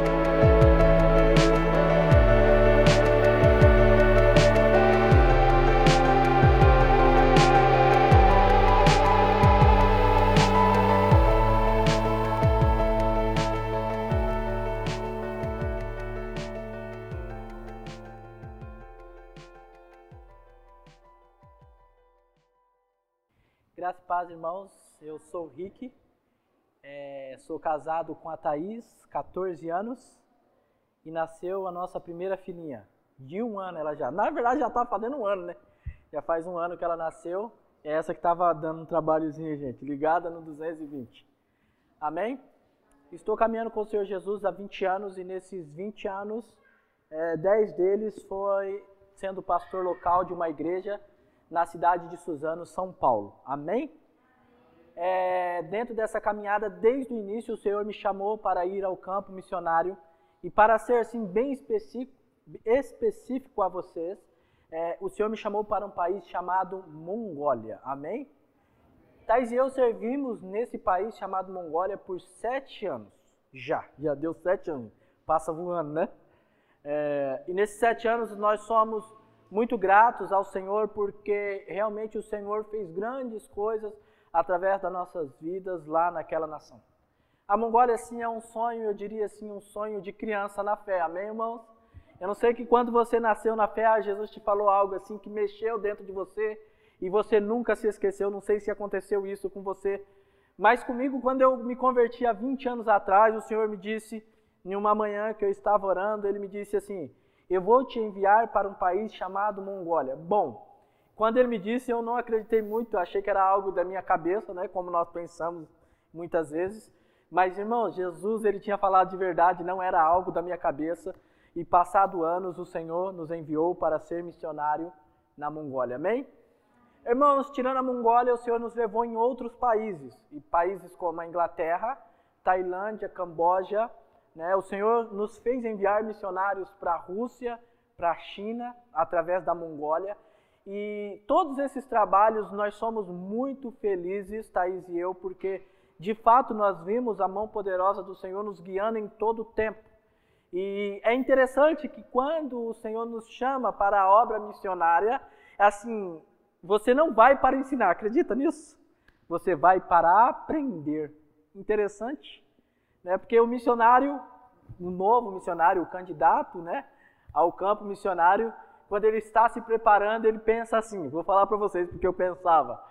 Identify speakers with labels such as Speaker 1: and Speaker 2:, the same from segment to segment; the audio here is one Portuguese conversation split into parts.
Speaker 1: you casado com a Thaís, 14 anos, e nasceu a nossa primeira filhinha, de um ano ela já. Na verdade, já está fazendo um ano, né? Já faz um ano que ela nasceu. É essa que estava dando um trabalhozinho, gente, ligada no 220. Amém? Estou caminhando com o Senhor Jesus há 20 anos e nesses 20 anos, é, 10 deles foi sendo pastor local de uma igreja na cidade de Suzano, São Paulo. Amém? É, dentro dessa caminhada, desde o início, o Senhor me chamou para ir ao campo missionário e para ser assim bem específico, específico a vocês, é, o Senhor me chamou para um país chamado Mongólia. Amém? Thais e eu servimos nesse país chamado Mongólia por sete anos. Já, já deu sete anos. Passa voando, né? É, e nesses sete anos nós somos muito gratos ao Senhor porque realmente o Senhor fez grandes coisas através das nossas vidas lá naquela nação. A Mongólia, assim, é um sonho, eu diria assim, um sonho de criança na fé. Amém, irmãos? Eu não sei que quando você nasceu na fé, Jesus te falou algo assim que mexeu dentro de você e você nunca se esqueceu. Não sei se aconteceu isso com você, mas comigo, quando eu me converti há 20 anos atrás, o Senhor me disse, em uma manhã que eu estava orando, Ele me disse assim: eu vou te enviar para um país chamado Mongólia. Bom, quando ele me disse, eu não acreditei muito, achei que era algo da minha cabeça, né, como nós pensamos muitas vezes. Mas, irmãos, Jesus ele tinha falado de verdade, não era algo da minha cabeça. E passado anos, o Senhor nos enviou para ser missionário na Mongólia. Amém? Irmãos, tirando a Mongólia, o Senhor nos levou em outros países. E países como a Inglaterra, Tailândia, Camboja, né? O Senhor nos fez enviar missionários para a Rússia, para a China, através da Mongólia. E todos esses trabalhos nós somos muito felizes, Thaís e eu, porque de fato nós vimos a mão poderosa do Senhor nos guiando em todo o tempo. E é interessante que quando o Senhor nos chama para a obra missionária, assim, você não vai para ensinar, acredita nisso? Você vai para aprender. Interessante né? Porque o missionário, o novo missionário, o candidato, né, ao campo missionário, quando ele está se preparando, ele pensa assim, vou falar para vocês porque eu pensava,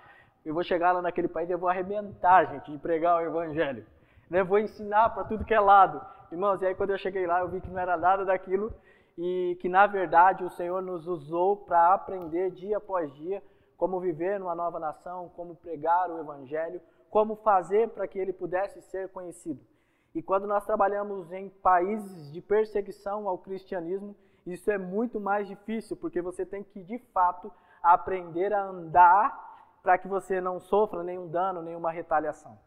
Speaker 1: eu vou chegar lá naquele país e vou arrebentar, gente, de pregar o evangelho. Né? Vou ensinar para tudo que é lado. Irmãos, e aí quando eu cheguei lá, eu vi que não era nada daquilo e que na verdade o Senhor nos usou para aprender dia após dia como viver numa nova nação, como pregar o evangelho, como fazer para que ele pudesse ser conhecido. E quando nós trabalhamos em países de perseguição ao cristianismo, isso é muito mais difícil, porque você tem que, de fato, aprender a andar para que você não sofra nenhum dano, nenhuma retaliação.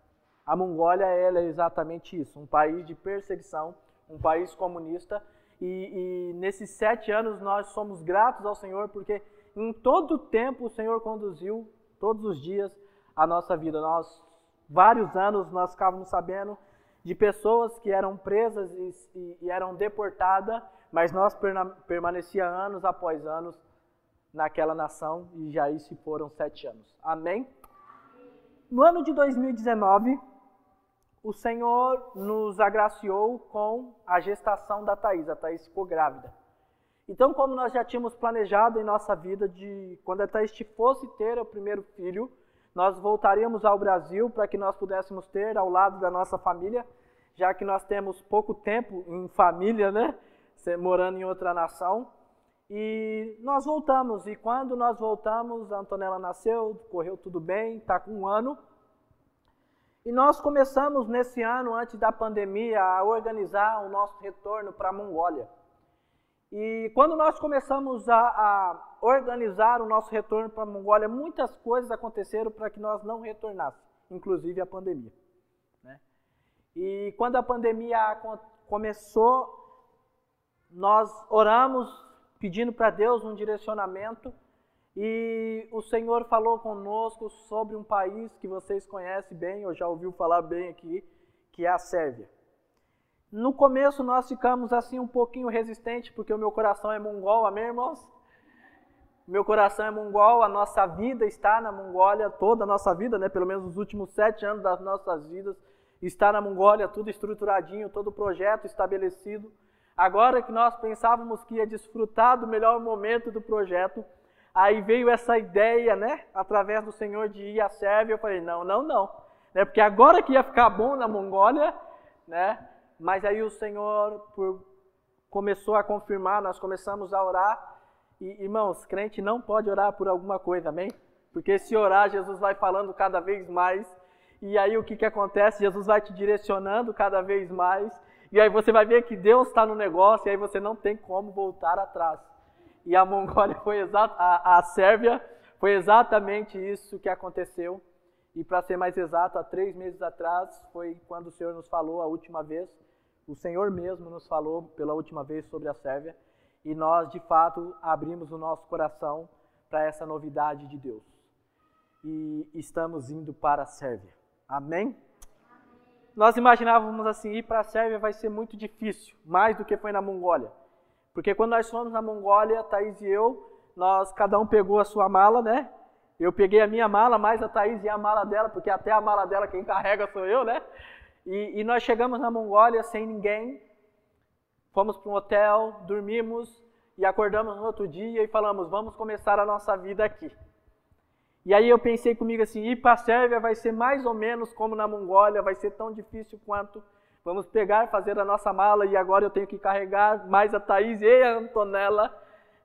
Speaker 1: A Mongólia é exatamente isso, um país de perseguição, um país comunista, e, e nesses sete anos nós somos gratos ao Senhor, porque em todo o tempo o Senhor conduziu, todos os dias, a nossa vida. Nós, vários anos, nós ficávamos sabendo de pessoas que eram presas e, e, eram deportadas, mas nós permanecia anos após anos naquela nação e já se foram sete anos. Amém? No ano de 2019, o Senhor nos agraciou com a gestação da Thaís. A Thaís ficou grávida. Então, como nós já tínhamos planejado em nossa vida de quando a Thaís fosse ter o primeiro filho, nós voltaríamos ao Brasil para que nós pudéssemos ter ao lado da nossa família, já que nós temos pouco tempo em família, né? Morando em outra nação. E nós voltamos, e quando nós voltamos, a Antonella nasceu, correu tudo bem, está com um ano. E nós começamos nesse ano, antes da pandemia, a organizar o nosso retorno para a Mongólia. E quando nós começamos a, a organizar o nosso retorno para a Mongólia, muitas coisas aconteceram para que nós não retornássemos, inclusive a pandemia. Né? E quando a pandemia começou, nós oramos pedindo para Deus um direcionamento e o Senhor falou conosco sobre um país que vocês conhecem bem, ou já ouviu falar bem aqui, que é a Sérvia. No começo nós ficamos assim um pouquinho resistentes, porque o meu coração é mongol, amém, irmãos? Meu coração é mongol, a nossa vida está na Mongólia, toda a nossa vida, né? pelo menos os últimos sete anos das nossas vidas, está na Mongólia, tudo estruturadinho, todo o projeto estabelecido. Agora que nós pensávamos que ia desfrutar do melhor momento do projeto, aí veio essa ideia, né, através do Senhor de ir à Sérvia. Eu falei, não, não, não, né, porque agora que ia ficar bom na Mongólia, né, mas aí o Senhor por, começou a confirmar, nós começamos a orar. E, irmãos, crente não pode orar por alguma coisa, amém? Porque se orar, Jesus vai falando cada vez mais. E aí o que, que acontece? Jesus vai te direcionando cada vez mais. E aí você vai ver que Deus está no negócio e aí você não tem como voltar atrás. E a Mongólia foi exata, a, a Sérvia foi exatamente isso que aconteceu. E para ser mais exato, há três meses atrás foi quando o Senhor nos falou a última vez o Senhor mesmo nos falou pela última vez sobre a Sérvia e nós, de fato, abrimos o nosso coração para essa novidade de Deus. E estamos indo para a Sérvia. Amém? Nós imaginávamos assim, ir para a Sérvia vai ser muito difícil, mais do que foi na Mongólia. Porque quando nós fomos na Mongólia, Thaís e eu, nós, cada um pegou a sua mala, né? Eu peguei a minha mala, mais a Thaís e a mala dela, porque até a mala dela quem carrega sou eu, né? E, e nós chegamos na Mongólia sem ninguém, fomos para um hotel, dormimos e acordamos no outro dia e falamos: vamos começar a nossa vida aqui. E aí eu pensei comigo assim: ir para a Sérvia vai ser mais ou menos como na Mongólia, vai ser tão difícil quanto. Vamos pegar, fazer a nossa mala e agora eu tenho que carregar mais a Thaís e a Antonella,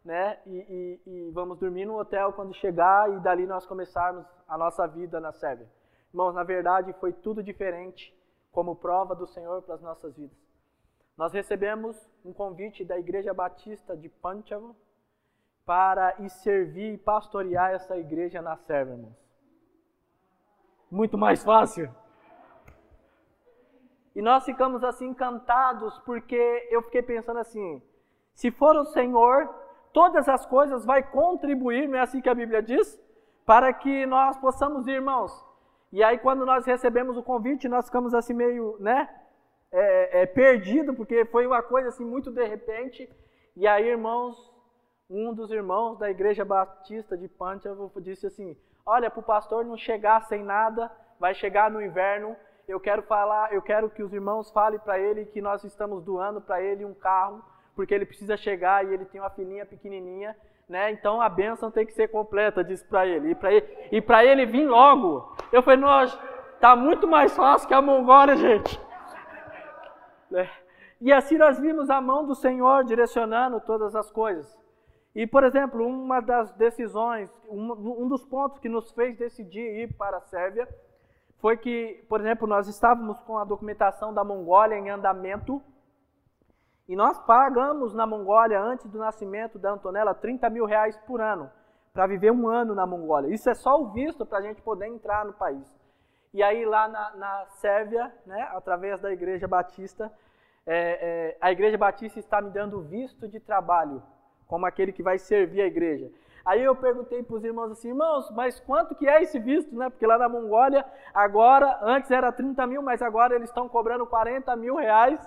Speaker 1: né? E, e, e vamos dormir no hotel quando chegar e dali nós começarmos a nossa vida na Sérvia. Irmãos, na verdade foi tudo diferente como prova do Senhor para as nossas vidas. Nós recebemos um convite da Igreja Batista de Panchavo para ir servir e pastorear essa igreja na Sérvia, irmãos. Muito mais fácil. E nós ficamos assim encantados porque eu fiquei pensando assim: se for o Senhor, todas as coisas vai contribuir, não é assim que a Bíblia diz? Para que nós possamos ir, irmãos, e aí, quando nós recebemos o convite, nós ficamos assim meio, né, é, é, perdido, porque foi uma coisa assim muito de repente. E aí, irmãos, um dos irmãos da Igreja Batista de Pantevo disse assim: Olha, para o pastor não chegar sem nada, vai chegar no inverno. Eu quero falar, eu quero que os irmãos falem para ele que nós estamos doando para ele um carro, porque ele precisa chegar e ele tem uma filhinha pequenininha né? Então a bênção tem que ser completa, disse para ele. E para ele, e ele vir logo. Eu falei, nós tá muito mais fácil que a Mongólia, gente. Né? E assim nós vimos a mão do Senhor direcionando todas as coisas. E, por exemplo, uma das decisões, um, um dos pontos que nos fez decidir ir para a Sérvia foi que, por exemplo, nós estávamos com a documentação da Mongólia em andamento e nós pagamos na Mongólia, antes do nascimento da Antonella, 30 mil reais por ano, para viver um ano na Mongólia. Isso é só o visto para a gente poder entrar no país. E aí lá na, na Sérvia, né, através da Igreja Batista, é, é, a Igreja Batista está me dando visto de trabalho, como aquele que vai servir a igreja. Aí eu perguntei para os irmãos assim, irmãos, mas quanto que é esse visto, né? Porque lá na Mongólia, agora, antes era 30 mil, mas agora eles estão cobrando 40 mil reais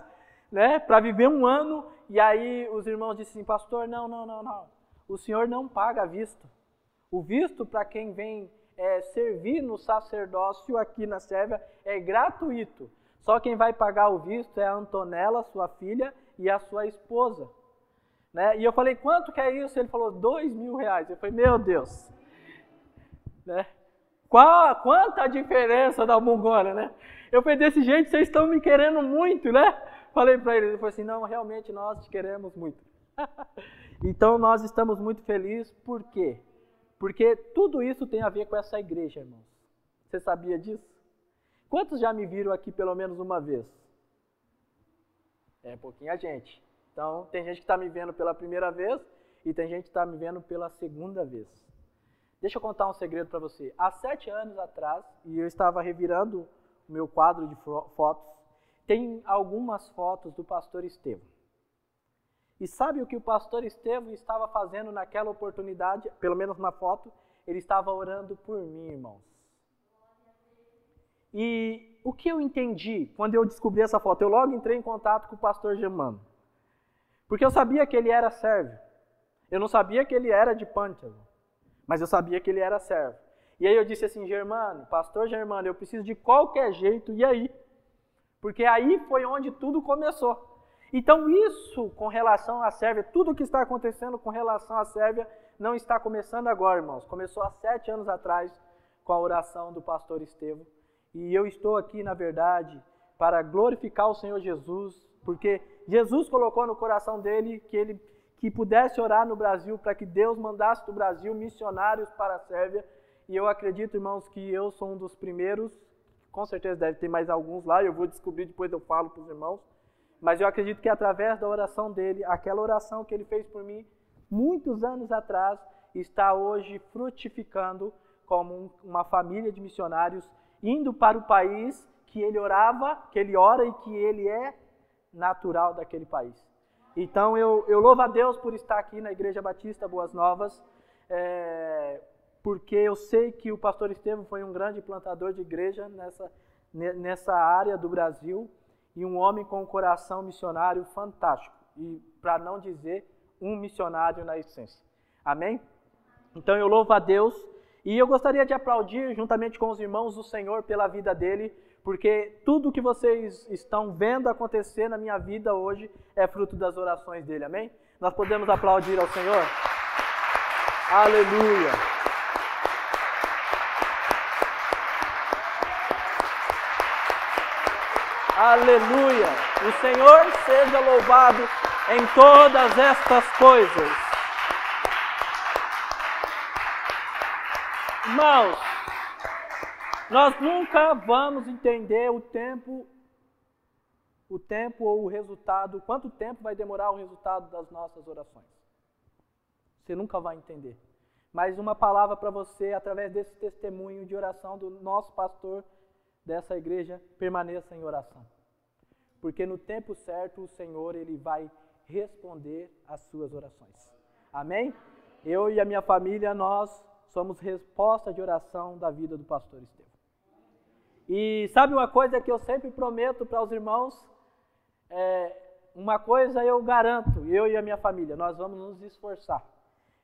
Speaker 1: né, para viver um ano. E aí os irmãos disseram pastor, não, não, não, não. O senhor não paga visto. O visto para quem vem é, servir no sacerdócio aqui na Sérvia é gratuito. Só quem vai pagar o visto é a Antonella, sua filha, e a sua esposa. Né? E eu falei, quanto que é isso? Ele falou, dois mil reais. Eu falei, meu Deus. Né? Qual, quanta diferença da Mongólia, né? Eu falei, desse jeito vocês estão me querendo muito, né? Falei para ele, ele falou assim: não, realmente nós te queremos muito. então nós estamos muito felizes, por quê? Porque tudo isso tem a ver com essa igreja, irmãos. Você sabia disso? Quantos já me viram aqui pelo menos uma vez? É pouquinha gente. Então, tem gente que está me vendo pela primeira vez e tem gente que está me vendo pela segunda vez. Deixa eu contar um segredo para você. Há sete anos atrás, e eu estava revirando o meu quadro de fotos, tem algumas fotos do pastor Estevão. E sabe o que o pastor Estevão estava fazendo naquela oportunidade? Pelo menos na foto, ele estava orando por mim, irmãos. E o que eu entendi quando eu descobri essa foto? Eu logo entrei em contato com o pastor Germano. Porque eu sabia que ele era servo. Eu não sabia que ele era de Pântano, mas eu sabia que ele era servo. E aí eu disse assim, Germano, pastor Germano, eu preciso de qualquer jeito, e aí? Porque aí foi onde tudo começou. Então isso com relação à Sérvia, tudo o que está acontecendo com relação à Sérvia não está começando agora, irmãos. Começou há sete anos atrás com a oração do pastor Estevão. E eu estou aqui, na verdade, para glorificar o Senhor Jesus, porque Jesus colocou no coração dele que ele que pudesse orar no Brasil para que Deus mandasse do Brasil missionários para a Sérvia e eu acredito, irmãos, que eu sou um dos primeiros, com certeza deve ter mais alguns lá, eu vou descobrir depois eu falo para os irmãos. Mas eu acredito que através da oração dele, aquela oração que ele fez por mim muitos anos atrás, está hoje frutificando como uma família de missionários indo para o país que ele orava, que ele ora e que ele é natural daquele país. Então eu, eu louvo a Deus por estar aqui na Igreja Batista Boas Novas. É, porque eu sei que o pastor Estevam foi um grande plantador de igreja nessa, nessa área do Brasil e um homem com um coração missionário fantástico. E, para não dizer, um missionário na essência. Amém? Então eu louvo a Deus e eu gostaria de aplaudir, juntamente com os irmãos, o Senhor pela vida dele, porque tudo que vocês estão vendo acontecer na minha vida hoje é fruto das orações dele. Amém? Nós podemos aplaudir ao Senhor? Aleluia! Aleluia! O Senhor seja louvado em todas estas coisas. Irmãos, nós nunca vamos entender o tempo, o tempo ou o resultado, quanto tempo vai demorar o resultado das nossas orações. Você nunca vai entender. Mas uma palavra para você, através desse testemunho de oração do nosso pastor dessa igreja permaneça em oração. Porque no tempo certo o Senhor ele vai responder às suas orações. Amém? Eu e a minha família nós somos resposta de oração da vida do pastor Estevão. E sabe uma coisa que eu sempre prometo para os irmãos? É, uma coisa eu garanto, eu e a minha família, nós vamos nos esforçar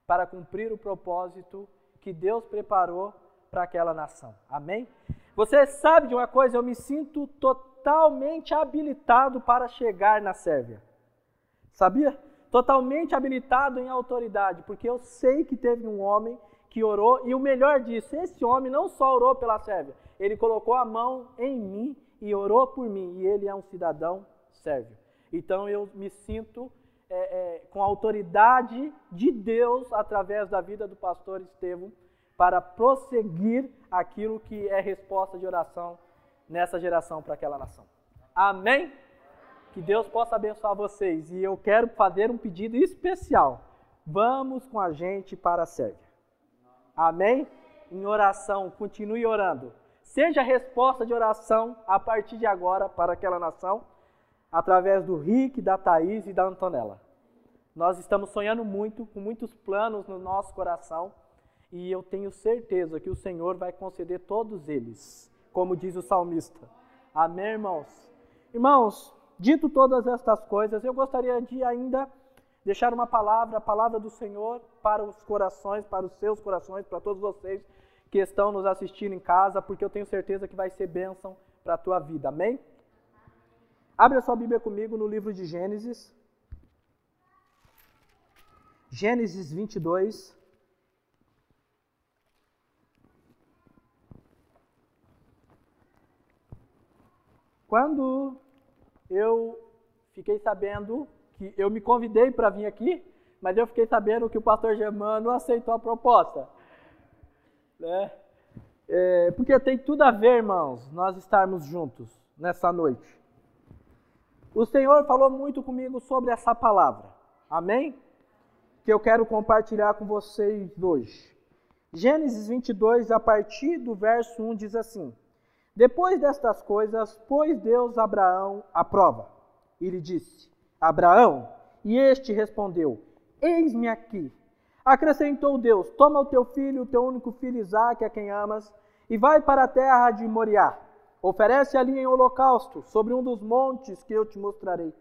Speaker 1: para cumprir o propósito que Deus preparou para aquela nação. Amém? Você sabe de uma coisa? Eu me sinto totalmente habilitado para chegar na Sérvia. Sabia? Totalmente habilitado em autoridade, porque eu sei que teve um homem que orou, e o melhor disso, esse homem não só orou pela Sérvia, ele colocou a mão em mim e orou por mim, e ele é um cidadão sérvio. Então eu me sinto é, é, com a autoridade de Deus através da vida do pastor Estevão para prosseguir aquilo que é resposta de oração nessa geração para aquela nação. Amém? Que Deus possa abençoar vocês. E eu quero fazer um pedido especial. Vamos com a gente para a Sérvia. Amém? Em oração, continue orando. Seja resposta de oração a partir de agora para aquela nação, através do Rick, da Thaís e da Antonella. Nós estamos sonhando muito, com muitos planos no nosso coração e eu tenho certeza que o Senhor vai conceder todos eles, como diz o salmista. Amém, irmãos? Irmãos, dito todas estas coisas, eu gostaria de ainda deixar uma palavra, a palavra do Senhor para os corações, para os seus corações, para todos vocês que estão nos assistindo em casa, porque eu tenho certeza que vai ser bênção para a tua vida. Amém? Abre a sua Bíblia comigo no livro de Gênesis. Gênesis 22. Quando eu fiquei sabendo que eu me convidei para vir aqui, mas eu fiquei sabendo que o pastor Germano aceitou a proposta. Né? É, porque tem tudo a ver, irmãos, nós estarmos juntos nessa noite. O Senhor falou muito comigo sobre essa palavra. Amém? Que eu quero compartilhar com vocês hoje. Gênesis 22, a partir do verso 1, diz assim: depois destas coisas, pôs Deus Abraão à prova e lhe disse: Abraão, e este respondeu: Eis-me aqui. Acrescentou Deus: Toma o teu filho, o teu único filho Isaque, a quem amas, e vai para a terra de Moriá. Oferece ali em holocausto sobre um dos montes que eu te mostrarei.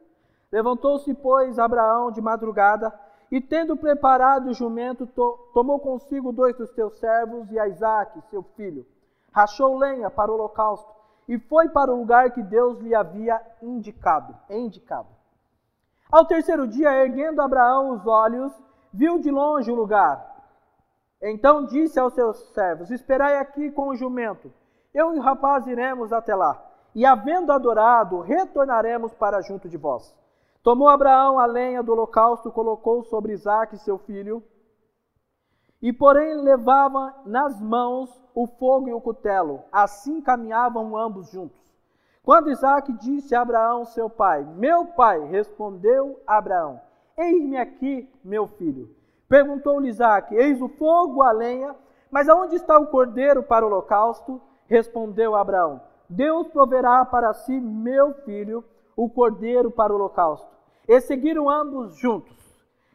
Speaker 1: Levantou-se, pois, Abraão de madrugada e, tendo preparado o jumento, to tomou consigo dois dos teus servos e a Isaac, seu filho. Rachou lenha para o holocausto e foi para o lugar que Deus lhe havia indicado. indicado. Ao terceiro dia, erguendo Abraão os olhos, viu de longe o lugar. Então disse aos seus servos: Esperai aqui com o jumento. Eu e o rapaz iremos até lá. E havendo adorado, retornaremos para junto de vós. Tomou Abraão a lenha do holocausto, colocou sobre Isaque, seu filho, e porém levava nas mãos o fogo e o cutelo. Assim caminhavam ambos juntos. Quando Isaac disse a Abraão, seu pai, Meu pai, respondeu Abraão, Eis-me aqui, meu filho. Perguntou-lhe Isaac, Eis o fogo, a lenha, mas aonde está o cordeiro para o holocausto? Respondeu Abraão, Deus proverá para si, meu filho, o cordeiro para o holocausto. E seguiram ambos juntos.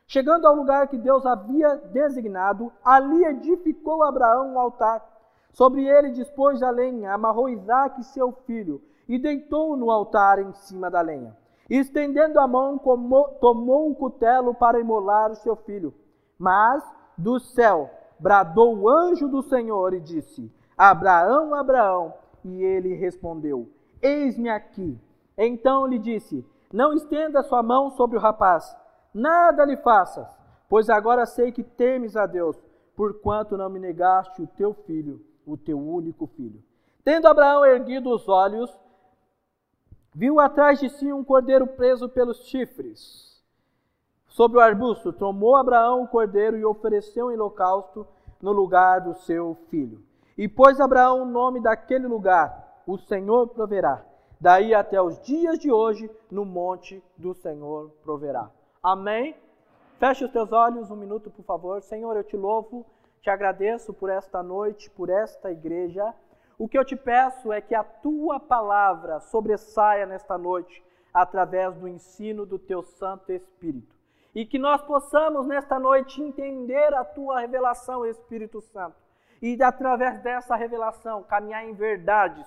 Speaker 1: Chegando ao lugar que Deus havia designado, ali edificou Abraão um altar. Sobre ele dispôs a lenha, amarrou Isaque, seu filho, e deitou no altar em cima da lenha. E, estendendo a mão, tomou um cutelo para imolar o seu filho. Mas do céu bradou o anjo do Senhor e disse: Abraão, Abraão. E ele respondeu: Eis-me aqui. Então lhe disse: Não estenda sua mão sobre o rapaz, nada lhe faças, pois agora sei que temes a Deus, porquanto não me negaste o teu filho, o teu único filho. Tendo Abraão erguido os olhos, viu atrás de si um cordeiro preso pelos chifres. Sobre o arbusto, tomou Abraão o cordeiro e ofereceu em holocausto no lugar do seu filho. E pôs Abraão o nome daquele lugar: O Senhor proverá daí até os dias de hoje, no monte do Senhor proverá. Amém? Feche os teus olhos um minuto, por favor. Senhor, eu te louvo, te agradeço por esta noite, por esta igreja. O que eu te peço é que a tua palavra sobressaia nesta noite através do ensino do teu Santo Espírito. E que nós possamos nesta noite entender a tua revelação, Espírito Santo. E através dessa revelação caminhar em verdades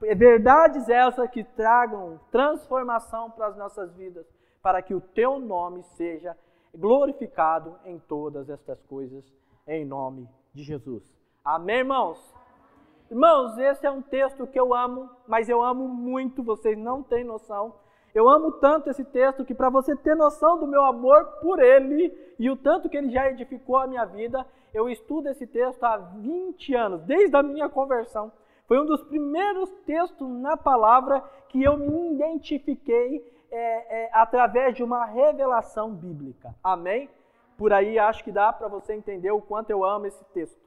Speaker 1: verdades essas que tragam transformação para as nossas vidas, para que o teu nome seja glorificado em todas estas coisas, em nome de Jesus. Amém, irmãos? Irmãos, esse é um texto que eu amo, mas eu amo muito, vocês não têm noção. Eu amo tanto esse texto que, para você ter noção do meu amor por ele e o tanto que ele já edificou a minha vida, eu estudo esse texto há 20 anos, desde a minha conversão. Foi um dos primeiros textos na palavra que eu me identifiquei é, é, através de uma revelação bíblica. Amém? Por aí acho que dá para você entender o quanto eu amo esse texto.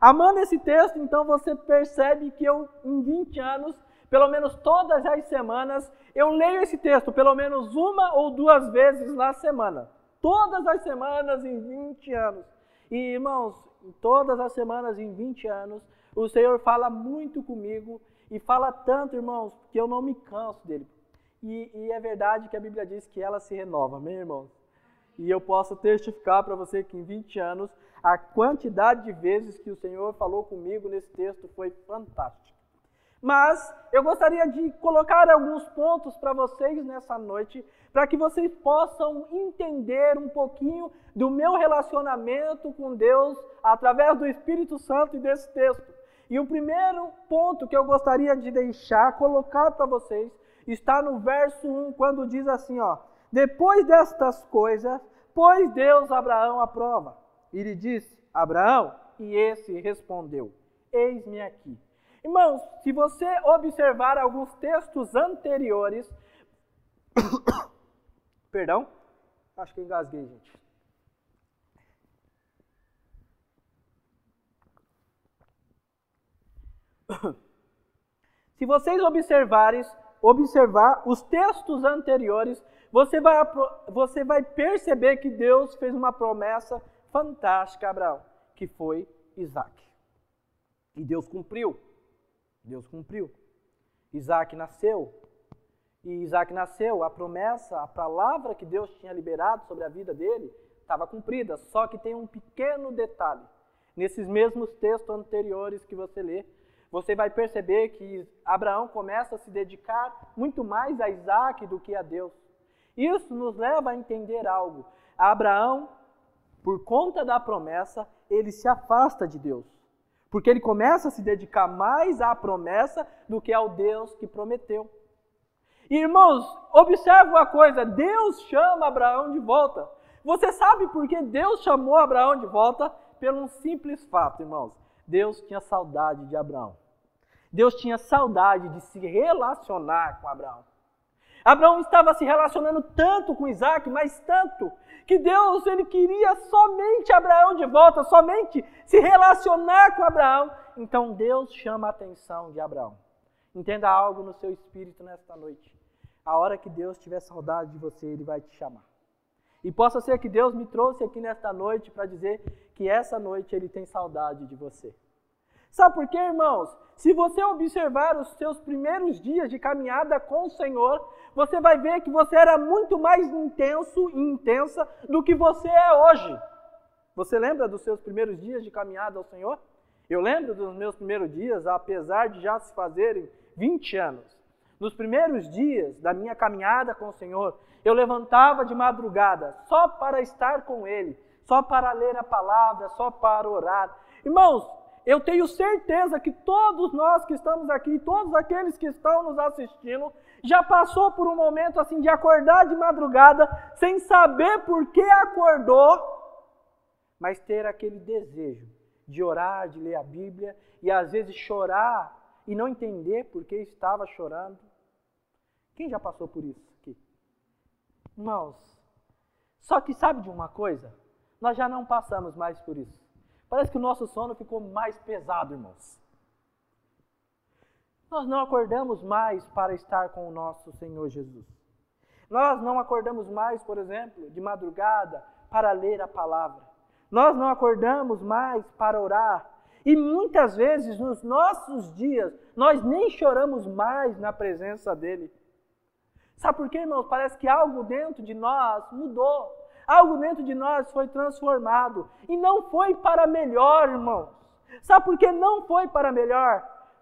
Speaker 1: Amando esse texto, então você percebe que eu, em 20 anos, pelo menos todas as semanas, eu leio esse texto pelo menos uma ou duas vezes na semana. Todas as semanas em 20 anos. E irmãos, todas as semanas em 20 anos, o Senhor fala muito comigo e fala tanto, irmãos, que eu não me canso dele. E, e é verdade que a Bíblia diz que ela se renova, amém, irmãos? E eu posso testificar para você que em 20 anos, a quantidade de vezes que o Senhor falou comigo nesse texto foi fantástica. Mas eu gostaria de colocar alguns pontos para vocês nessa noite, para que vocês possam entender um pouquinho do meu relacionamento com Deus através do Espírito Santo e desse texto. E o primeiro ponto que eu gostaria de deixar, colocar para vocês, está no verso 1, quando diz assim, ó: Depois destas coisas, pôs Deus Abraão à prova. E lhe disse: Abraão, e esse respondeu: Eis-me aqui. Irmãos, se você observar alguns textos anteriores, perdão, acho que engasguei, gente. Se vocês observarem, observar os textos anteriores, você vai, você vai perceber que Deus fez uma promessa fantástica a Abraão, que foi Isaac. E Deus cumpriu. Deus cumpriu. Isaac nasceu. E Isaac nasceu, a promessa, a palavra que Deus tinha liberado sobre a vida dele estava cumprida. Só que tem um pequeno detalhe. Nesses mesmos textos anteriores que você lê, você vai perceber que Abraão começa a se dedicar muito mais a Isaac do que a Deus. Isso nos leva a entender algo. Abraão, por conta da promessa, ele se afasta de Deus. Porque ele começa a se dedicar mais à promessa do que ao Deus que prometeu. Irmãos, observe uma coisa: Deus chama Abraão de volta. Você sabe por que Deus chamou Abraão de volta? Pelo um simples fato, irmãos. Deus tinha saudade de Abraão. Deus tinha saudade de se relacionar com Abraão. Abraão estava se relacionando tanto com Isaac, mas tanto, que Deus ele queria somente Abraão de volta, somente se relacionar com Abraão. Então Deus chama a atenção de Abraão. Entenda algo no seu espírito nesta noite. A hora que Deus tiver saudade de você, Ele vai te chamar. E possa ser que Deus me trouxe aqui nesta noite para dizer que essa noite Ele tem saudade de você. Sabe por quê, irmãos? Se você observar os seus primeiros dias de caminhada com o Senhor, você vai ver que você era muito mais intenso e intensa do que você é hoje. Você lembra dos seus primeiros dias de caminhada ao Senhor? Eu lembro dos meus primeiros dias, apesar de já se fazerem 20 anos. Nos primeiros dias da minha caminhada com o Senhor, eu levantava de madrugada só para estar com Ele, só para ler a palavra, só para orar. Irmãos, eu tenho certeza que todos nós que estamos aqui, todos aqueles que estão nos assistindo, já passou por um momento assim de acordar de madrugada sem saber por que acordou, mas ter aquele desejo de orar, de ler a Bíblia e às vezes chorar e não entender por que estava chorando. Quem já passou por isso aqui? Irmãos, só que sabe de uma coisa? Nós já não passamos mais por isso. Parece que o nosso sono ficou mais pesado, irmãos. Nós não acordamos mais para estar com o nosso Senhor Jesus. Nós não acordamos mais, por exemplo, de madrugada para ler a palavra. Nós não acordamos mais para orar. E muitas vezes nos nossos dias nós nem choramos mais na presença dele. Sabe por quê, irmãos? Parece que algo dentro de nós mudou. Algo dentro de nós foi transformado. E não foi para melhor, irmãos. Sabe por que não foi para melhor?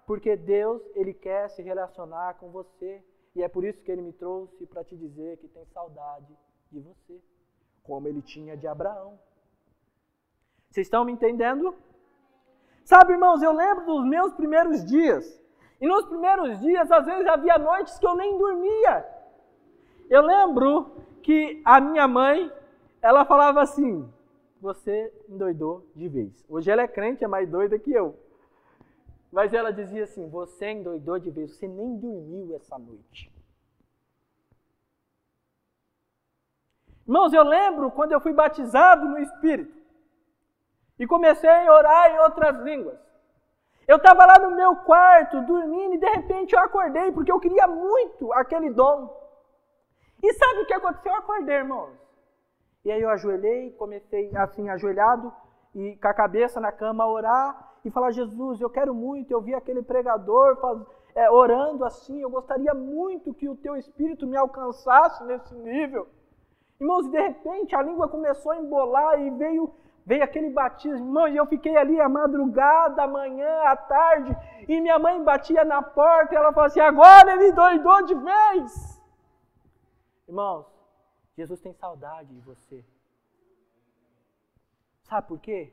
Speaker 1: Porque Deus, Ele quer se relacionar com você. E é por isso que Ele me trouxe para te dizer que tem saudade de você. Como Ele tinha de Abraão. Vocês estão me entendendo? Sabe, irmãos, eu lembro dos meus primeiros dias. E nos primeiros dias, às vezes havia noites que eu nem dormia. Eu lembro que a minha mãe, ela falava assim: Você endoidou de vez. Hoje ela é crente, é mais doida que eu. Mas ela dizia assim: Você endoidou de vez, você nem dormiu essa noite. Irmãos, eu lembro quando eu fui batizado no Espírito e comecei a orar em outras línguas. Eu estava lá no meu quarto dormindo e de repente eu acordei porque eu queria muito aquele dom. E sabe o que aconteceu? Eu acordei, irmãos. E aí eu ajoelhei, comecei assim, ajoelhado e com a cabeça na cama a orar e falar: Jesus, eu quero muito. Eu vi aquele pregador faz, é, orando assim. Eu gostaria muito que o teu espírito me alcançasse nesse nível. Irmãos, de repente a língua começou a embolar e veio, veio aquele batismo. Irmãos, e eu fiquei ali a madrugada, a manhã, à tarde, e minha mãe batia na porta e ela falou assim: agora ele doidou de vez. Irmãos, Jesus tem saudade de você. Sabe por quê?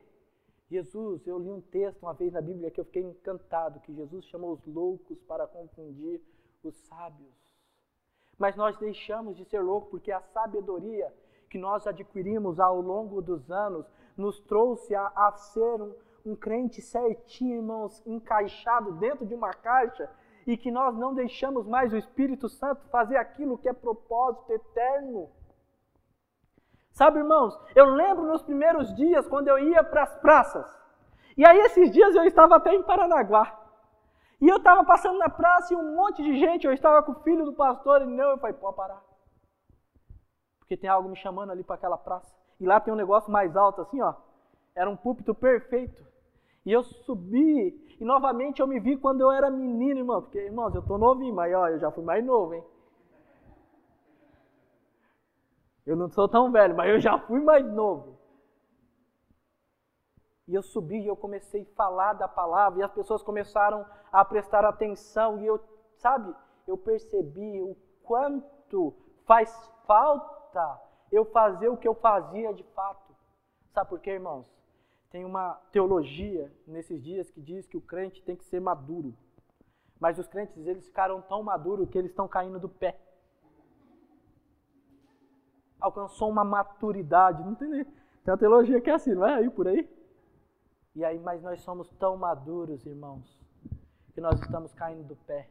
Speaker 1: Jesus, eu li um texto uma vez na Bíblia que eu fiquei encantado, que Jesus chamou os loucos para confundir os sábios. Mas nós deixamos de ser loucos porque a sabedoria que nós adquirimos ao longo dos anos nos trouxe a, a ser um, um crente certinho, irmãos, encaixado dentro de uma caixa e que nós não deixamos mais o Espírito Santo fazer aquilo que é propósito eterno. Sabe, irmãos, eu lembro nos primeiros dias quando eu ia para as praças. E aí esses dias eu estava até em Paranaguá. E eu estava passando na praça e um monte de gente, eu estava com o filho do pastor e não, eu falei, pode parar. Porque tem algo me chamando ali para aquela praça. E lá tem um negócio mais alto assim, ó. Era um púlpito perfeito. E eu subi e novamente eu me vi quando eu era menino, irmão. Porque, irmãos, eu tô novinho, mas ó, eu já fui mais novo, hein? Eu não sou tão velho, mas eu já fui mais novo. E eu subi e eu comecei a falar da palavra, e as pessoas começaram a prestar atenção, e eu, sabe, eu percebi o quanto faz falta eu fazer o que eu fazia de fato. Sabe por quê, irmãos? Tem uma teologia nesses dias que diz que o crente tem que ser maduro. Mas os crentes, eles ficaram tão maduros que eles estão caindo do pé. Alcançou uma maturidade, não tem, tem uma teologia que é assim, não é aí por aí? E aí, mas nós somos tão maduros, irmãos, que nós estamos caindo do pé.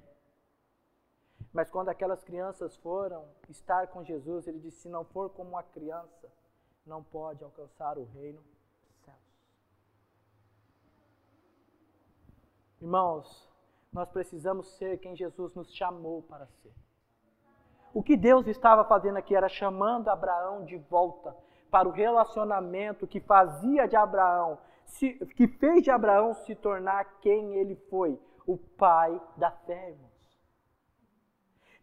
Speaker 1: Mas quando aquelas crianças foram estar com Jesus, ele disse: se não for como uma criança, não pode alcançar o reino dos céus. Irmãos, nós precisamos ser quem Jesus nos chamou para ser. O que Deus estava fazendo aqui era chamando Abraão de volta para o relacionamento que fazia de Abraão que fez de Abraão se tornar quem ele foi, o pai da fé, irmãos.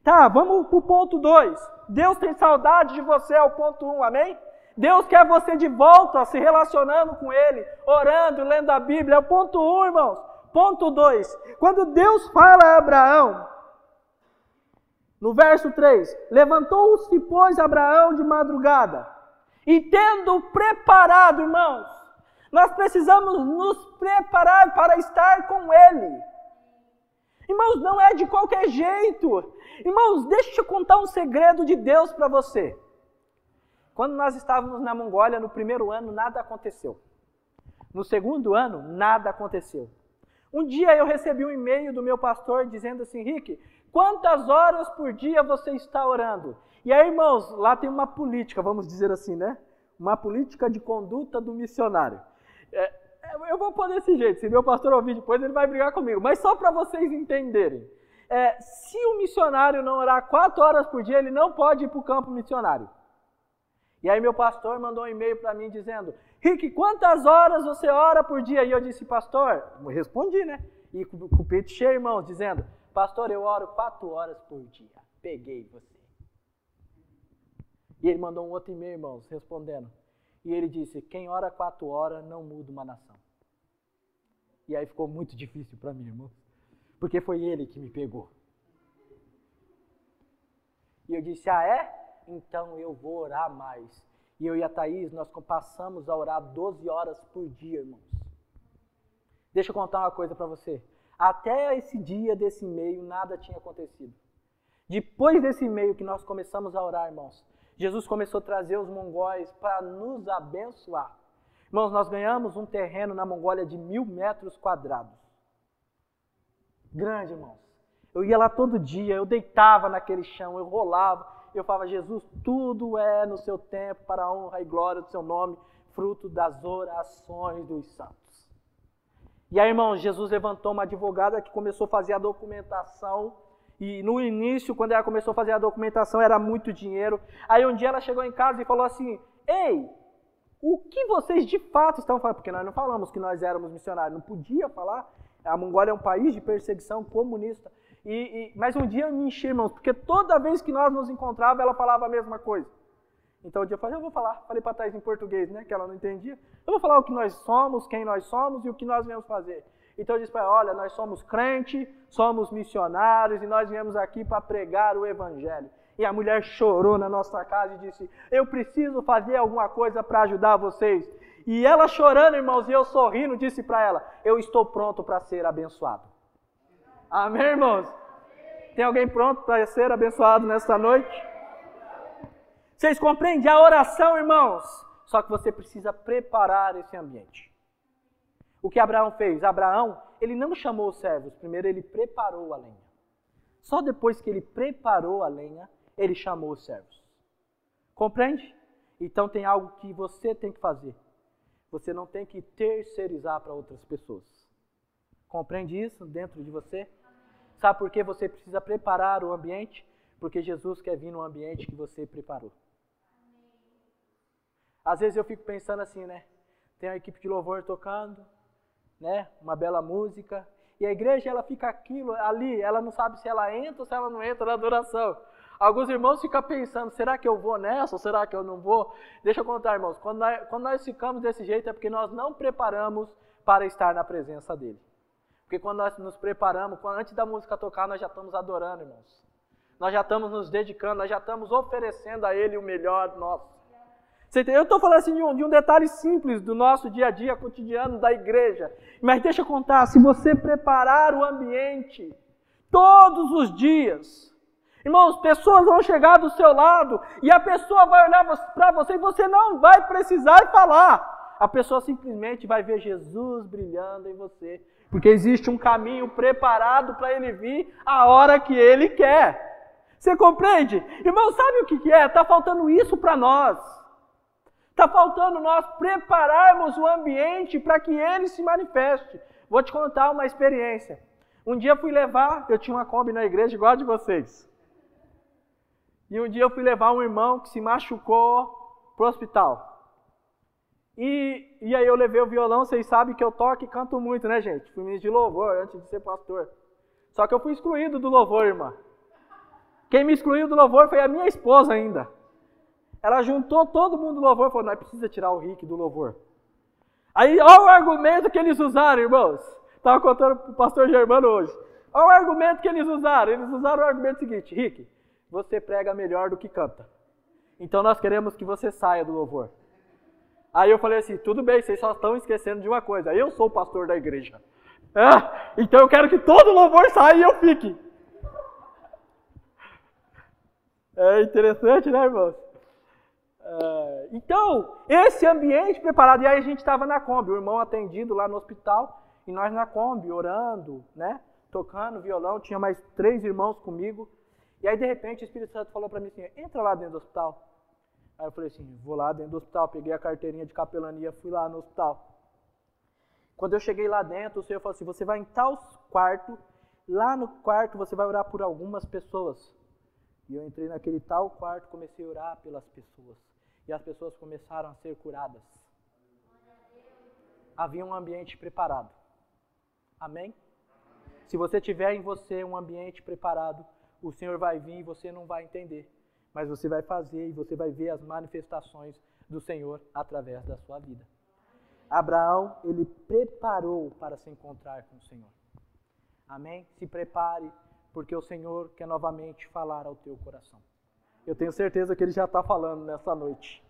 Speaker 1: Tá, vamos para o ponto 2. Deus tem saudade de você, é o ponto 1, um, amém? Deus quer você de volta, se relacionando com Ele, orando, lendo a Bíblia, é o ponto 1, um, irmãos. Ponto 2. Quando Deus fala a Abraão, no verso 3: Levantou-se, pois, Abraão de madrugada, e tendo preparado, irmãos, nós precisamos nos preparar para estar com Ele. Irmãos, não é de qualquer jeito. Irmãos, deixa eu contar um segredo de Deus para você. Quando nós estávamos na Mongólia, no primeiro ano, nada aconteceu. No segundo ano, nada aconteceu. Um dia eu recebi um e-mail do meu pastor dizendo assim: Rick, quantas horas por dia você está orando? E aí, irmãos, lá tem uma política, vamos dizer assim, né? Uma política de conduta do missionário. É, é, eu vou pôr desse jeito, se meu pastor ouvir depois, ele vai brigar comigo. Mas só para vocês entenderem. É, se o missionário não orar quatro horas por dia, ele não pode ir para o campo missionário. E aí meu pastor mandou um e-mail para mim dizendo, Rick, quantas horas você ora por dia? E eu disse, pastor, respondi, né? E com o peito cheio, irmãos, dizendo, pastor, eu oro quatro horas por dia. Peguei você. E ele mandou um outro e-mail, irmãos, respondendo, e ele disse: Quem ora quatro horas não muda uma nação. E aí ficou muito difícil para mim, irmão, porque foi ele que me pegou. E eu disse: Ah, é? Então eu vou orar mais. E eu e a Thaís, nós passamos a orar 12 horas por dia, irmãos. Deixa eu contar uma coisa para você. Até esse dia desse e-mail, nada tinha acontecido. Depois desse e-mail que nós começamos a orar, irmãos, Jesus começou a trazer os mongóis para nos abençoar. Irmãos, nós ganhamos um terreno na Mongólia de mil metros quadrados. Grande, irmãos. Eu ia lá todo dia, eu deitava naquele chão, eu rolava, eu falava, Jesus, tudo é no seu tempo, para a honra e glória do seu nome, fruto das orações dos santos. E aí, irmãos, Jesus levantou uma advogada que começou a fazer a documentação e no início, quando ela começou a fazer a documentação, era muito dinheiro. Aí um dia ela chegou em casa e falou assim: Ei, o que vocês de fato estão falando? Porque nós não falamos que nós éramos missionários, não podia falar. A Mongólia é um país de perseguição comunista. E, e, mas um dia eu me enchi, irmãos, porque toda vez que nós nos encontrávamos, ela falava a mesma coisa. Então um dia eu falei, eu vou falar. Falei para Thais em português, né, que ela não entendia. Eu vou falar o que nós somos, quem nós somos e o que nós viemos fazer. Então eu disse para ela: olha, nós somos crente, somos missionários e nós viemos aqui para pregar o Evangelho. E a mulher chorou na nossa casa e disse: Eu preciso fazer alguma coisa para ajudar vocês. E ela chorando, irmãos, e eu sorrindo, disse para ela: Eu estou pronto para ser abençoado. Amém, irmãos? Tem alguém pronto para ser abençoado nesta noite? Vocês compreendem a oração, irmãos? Só que você precisa preparar esse ambiente. O que Abraão fez? Abraão, ele não chamou os servos, primeiro ele preparou a lenha. Só depois que ele preparou a lenha, ele chamou os servos. Compreende? Então tem algo que você tem que fazer. Você não tem que terceirizar para outras pessoas. Compreende isso dentro de você? Sabe por que você precisa preparar o ambiente? Porque Jesus quer vir no ambiente que você preparou. Às vezes eu fico pensando assim, né? Tem a equipe de louvor tocando, né? Uma bela música. E a igreja ela fica aquilo ali, ela não sabe se ela entra ou se ela não entra na adoração. Alguns irmãos ficam pensando, será que eu vou nessa ou será que eu não vou? Deixa eu contar, irmãos, quando nós, quando nós ficamos desse jeito é porque nós não preparamos para estar na presença dele. Porque quando nós nos preparamos, antes da música tocar, nós já estamos adorando, irmãos. Nós já estamos nos dedicando, nós já estamos oferecendo a ele o melhor nosso. Eu estou falando assim de um, de um detalhe simples do nosso dia a dia cotidiano da igreja. Mas deixa eu contar, se você preparar o ambiente todos os dias, irmãos, pessoas vão chegar do seu lado e a pessoa vai olhar para você e você não vai precisar falar. A pessoa simplesmente vai ver Jesus brilhando em você. Porque existe um caminho preparado para ele vir a hora que ele quer. Você compreende? Irmão, sabe o que é? Está faltando isso para nós. Está faltando nós prepararmos o ambiente para que ele se manifeste. Vou te contar uma experiência. Um dia eu fui levar, eu tinha uma Kombi na igreja igual a de vocês. E um dia eu fui levar um irmão que se machucou para o hospital. E, e aí eu levei o violão, vocês sabem que eu toco e canto muito, né, gente? Fui ministro de louvor antes de ser pastor. Só que eu fui excluído do louvor, irmã. Quem me excluiu do louvor foi a minha esposa ainda. Ela juntou todo mundo do louvor e falou: não precisa tirar o Rick do louvor. Aí, olha o argumento que eles usaram, irmãos. Estava contando para o pastor Germano hoje. Olha o argumento que eles usaram. Eles usaram o argumento seguinte: Rick, você prega melhor do que canta. Então nós queremos que você saia do louvor. Aí eu falei assim: tudo bem, vocês só estão esquecendo de uma coisa. Eu sou o pastor da igreja. É, então eu quero que todo louvor saia e eu fique. É interessante, né, irmãos? Uh, então, esse ambiente preparado, e aí a gente estava na Kombi, o irmão atendido lá no hospital, e nós na Kombi, orando, né? Tocando violão, tinha mais três irmãos comigo. E aí, de repente, o Espírito Santo falou para mim assim: entra lá dentro do hospital. Aí eu falei assim: vou lá dentro do hospital. Peguei a carteirinha de capelania, fui lá no hospital. Quando eu cheguei lá dentro, o Senhor falou assim: você vai em tal quarto, lá no quarto você vai orar por algumas pessoas. E eu entrei naquele tal quarto, comecei a orar pelas pessoas e as pessoas começaram a ser curadas. Havia um ambiente preparado. Amém? Se você tiver em você um ambiente preparado, o Senhor vai vir e você não vai entender, mas você vai fazer e você vai ver as manifestações do Senhor através da sua vida. Abraão, ele preparou para se encontrar com o Senhor. Amém? Se prepare, porque o Senhor quer novamente falar ao teu coração. Eu tenho certeza que Ele já está falando nessa noite.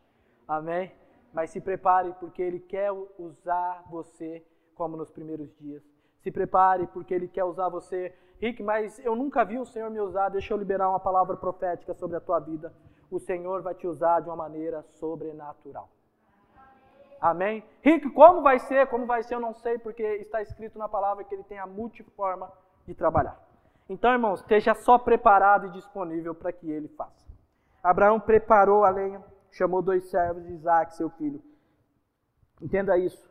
Speaker 1: Amém? Mas se prepare, porque Ele quer usar você como nos primeiros dias. Se prepare, porque Ele quer usar você. Rick, mas eu nunca vi o Senhor me usar. Deixa eu liberar uma palavra profética sobre a tua vida. O Senhor vai te usar de uma maneira sobrenatural. Amém? Rick, como vai ser? Como vai ser? Eu não sei, porque está escrito na palavra que ele tem a multiforma de trabalhar. Então, irmãos, esteja só preparado e disponível para que ele faça. Abraão preparou a lenha, chamou dois servos de Isaac, seu filho. Entenda isso.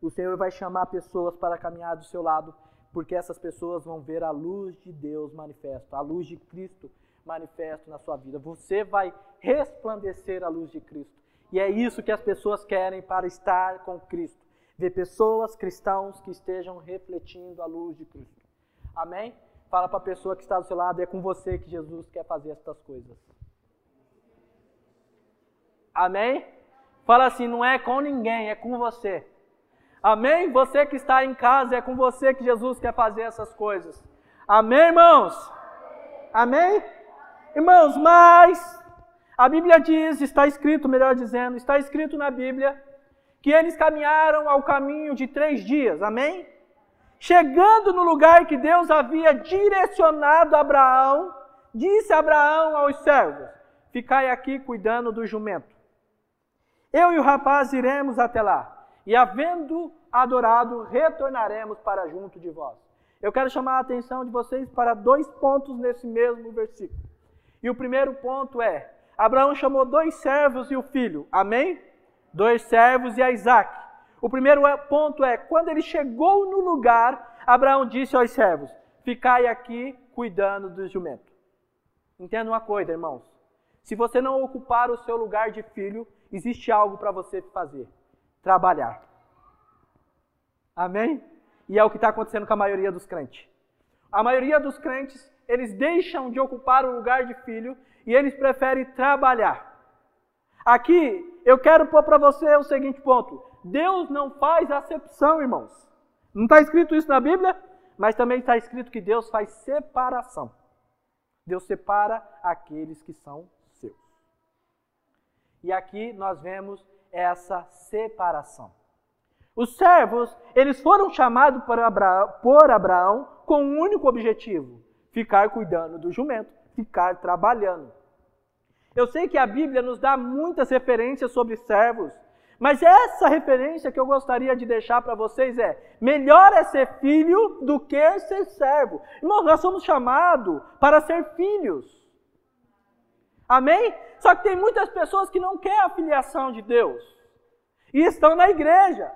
Speaker 1: O Senhor vai chamar pessoas para caminhar do seu lado, porque essas pessoas vão ver a luz de Deus manifesto, a luz de Cristo manifesto na sua vida. Você vai resplandecer a luz de Cristo. E é isso que as pessoas querem para estar com Cristo. Ver pessoas cristãos que estejam refletindo a luz de Cristo. Amém? Fala para a pessoa que está do seu lado, é com você que Jesus quer fazer estas coisas. Amém? Fala assim, não é com ninguém, é com você. Amém? Você que está em casa, é com você que Jesus quer fazer essas coisas. Amém, irmãos? Amém? Irmãos, mas a Bíblia diz, está escrito, melhor dizendo, está escrito na Bíblia, que eles caminharam ao caminho de três dias. Amém? Chegando no lugar que Deus havia direcionado Abraão, disse Abraão aos servos: Ficai aqui cuidando do jumento. Eu e o rapaz iremos até lá, e havendo adorado, retornaremos para junto de vós. Eu quero chamar a atenção de vocês para dois pontos nesse mesmo versículo. E o primeiro ponto é: Abraão chamou dois servos e o filho. Amém? Dois servos e a Isaac. O primeiro é, ponto é: quando ele chegou no lugar, Abraão disse aos servos: Ficai aqui cuidando do jumento. Entenda uma coisa, irmãos. Se você não ocupar o seu lugar de filho, existe algo para você fazer: trabalhar. Amém? E é o que está acontecendo com a maioria dos crentes. A maioria dos crentes eles deixam de ocupar o lugar de filho e eles preferem trabalhar. Aqui eu quero pôr para você o seguinte ponto: Deus não faz acepção, irmãos. Não está escrito isso na Bíblia, mas também está escrito que Deus faz separação. Deus separa aqueles que são. E aqui nós vemos essa separação. Os servos, eles foram chamados por Abraão, por Abraão com um único objetivo: ficar cuidando do jumento, ficar trabalhando. Eu sei que a Bíblia nos dá muitas referências sobre servos, mas essa referência que eu gostaria de deixar para vocês é: melhor é ser filho do que ser servo. Irmãos, nós somos chamados para ser filhos. Amém? Só que tem muitas pessoas que não querem a filiação de Deus e estão na igreja.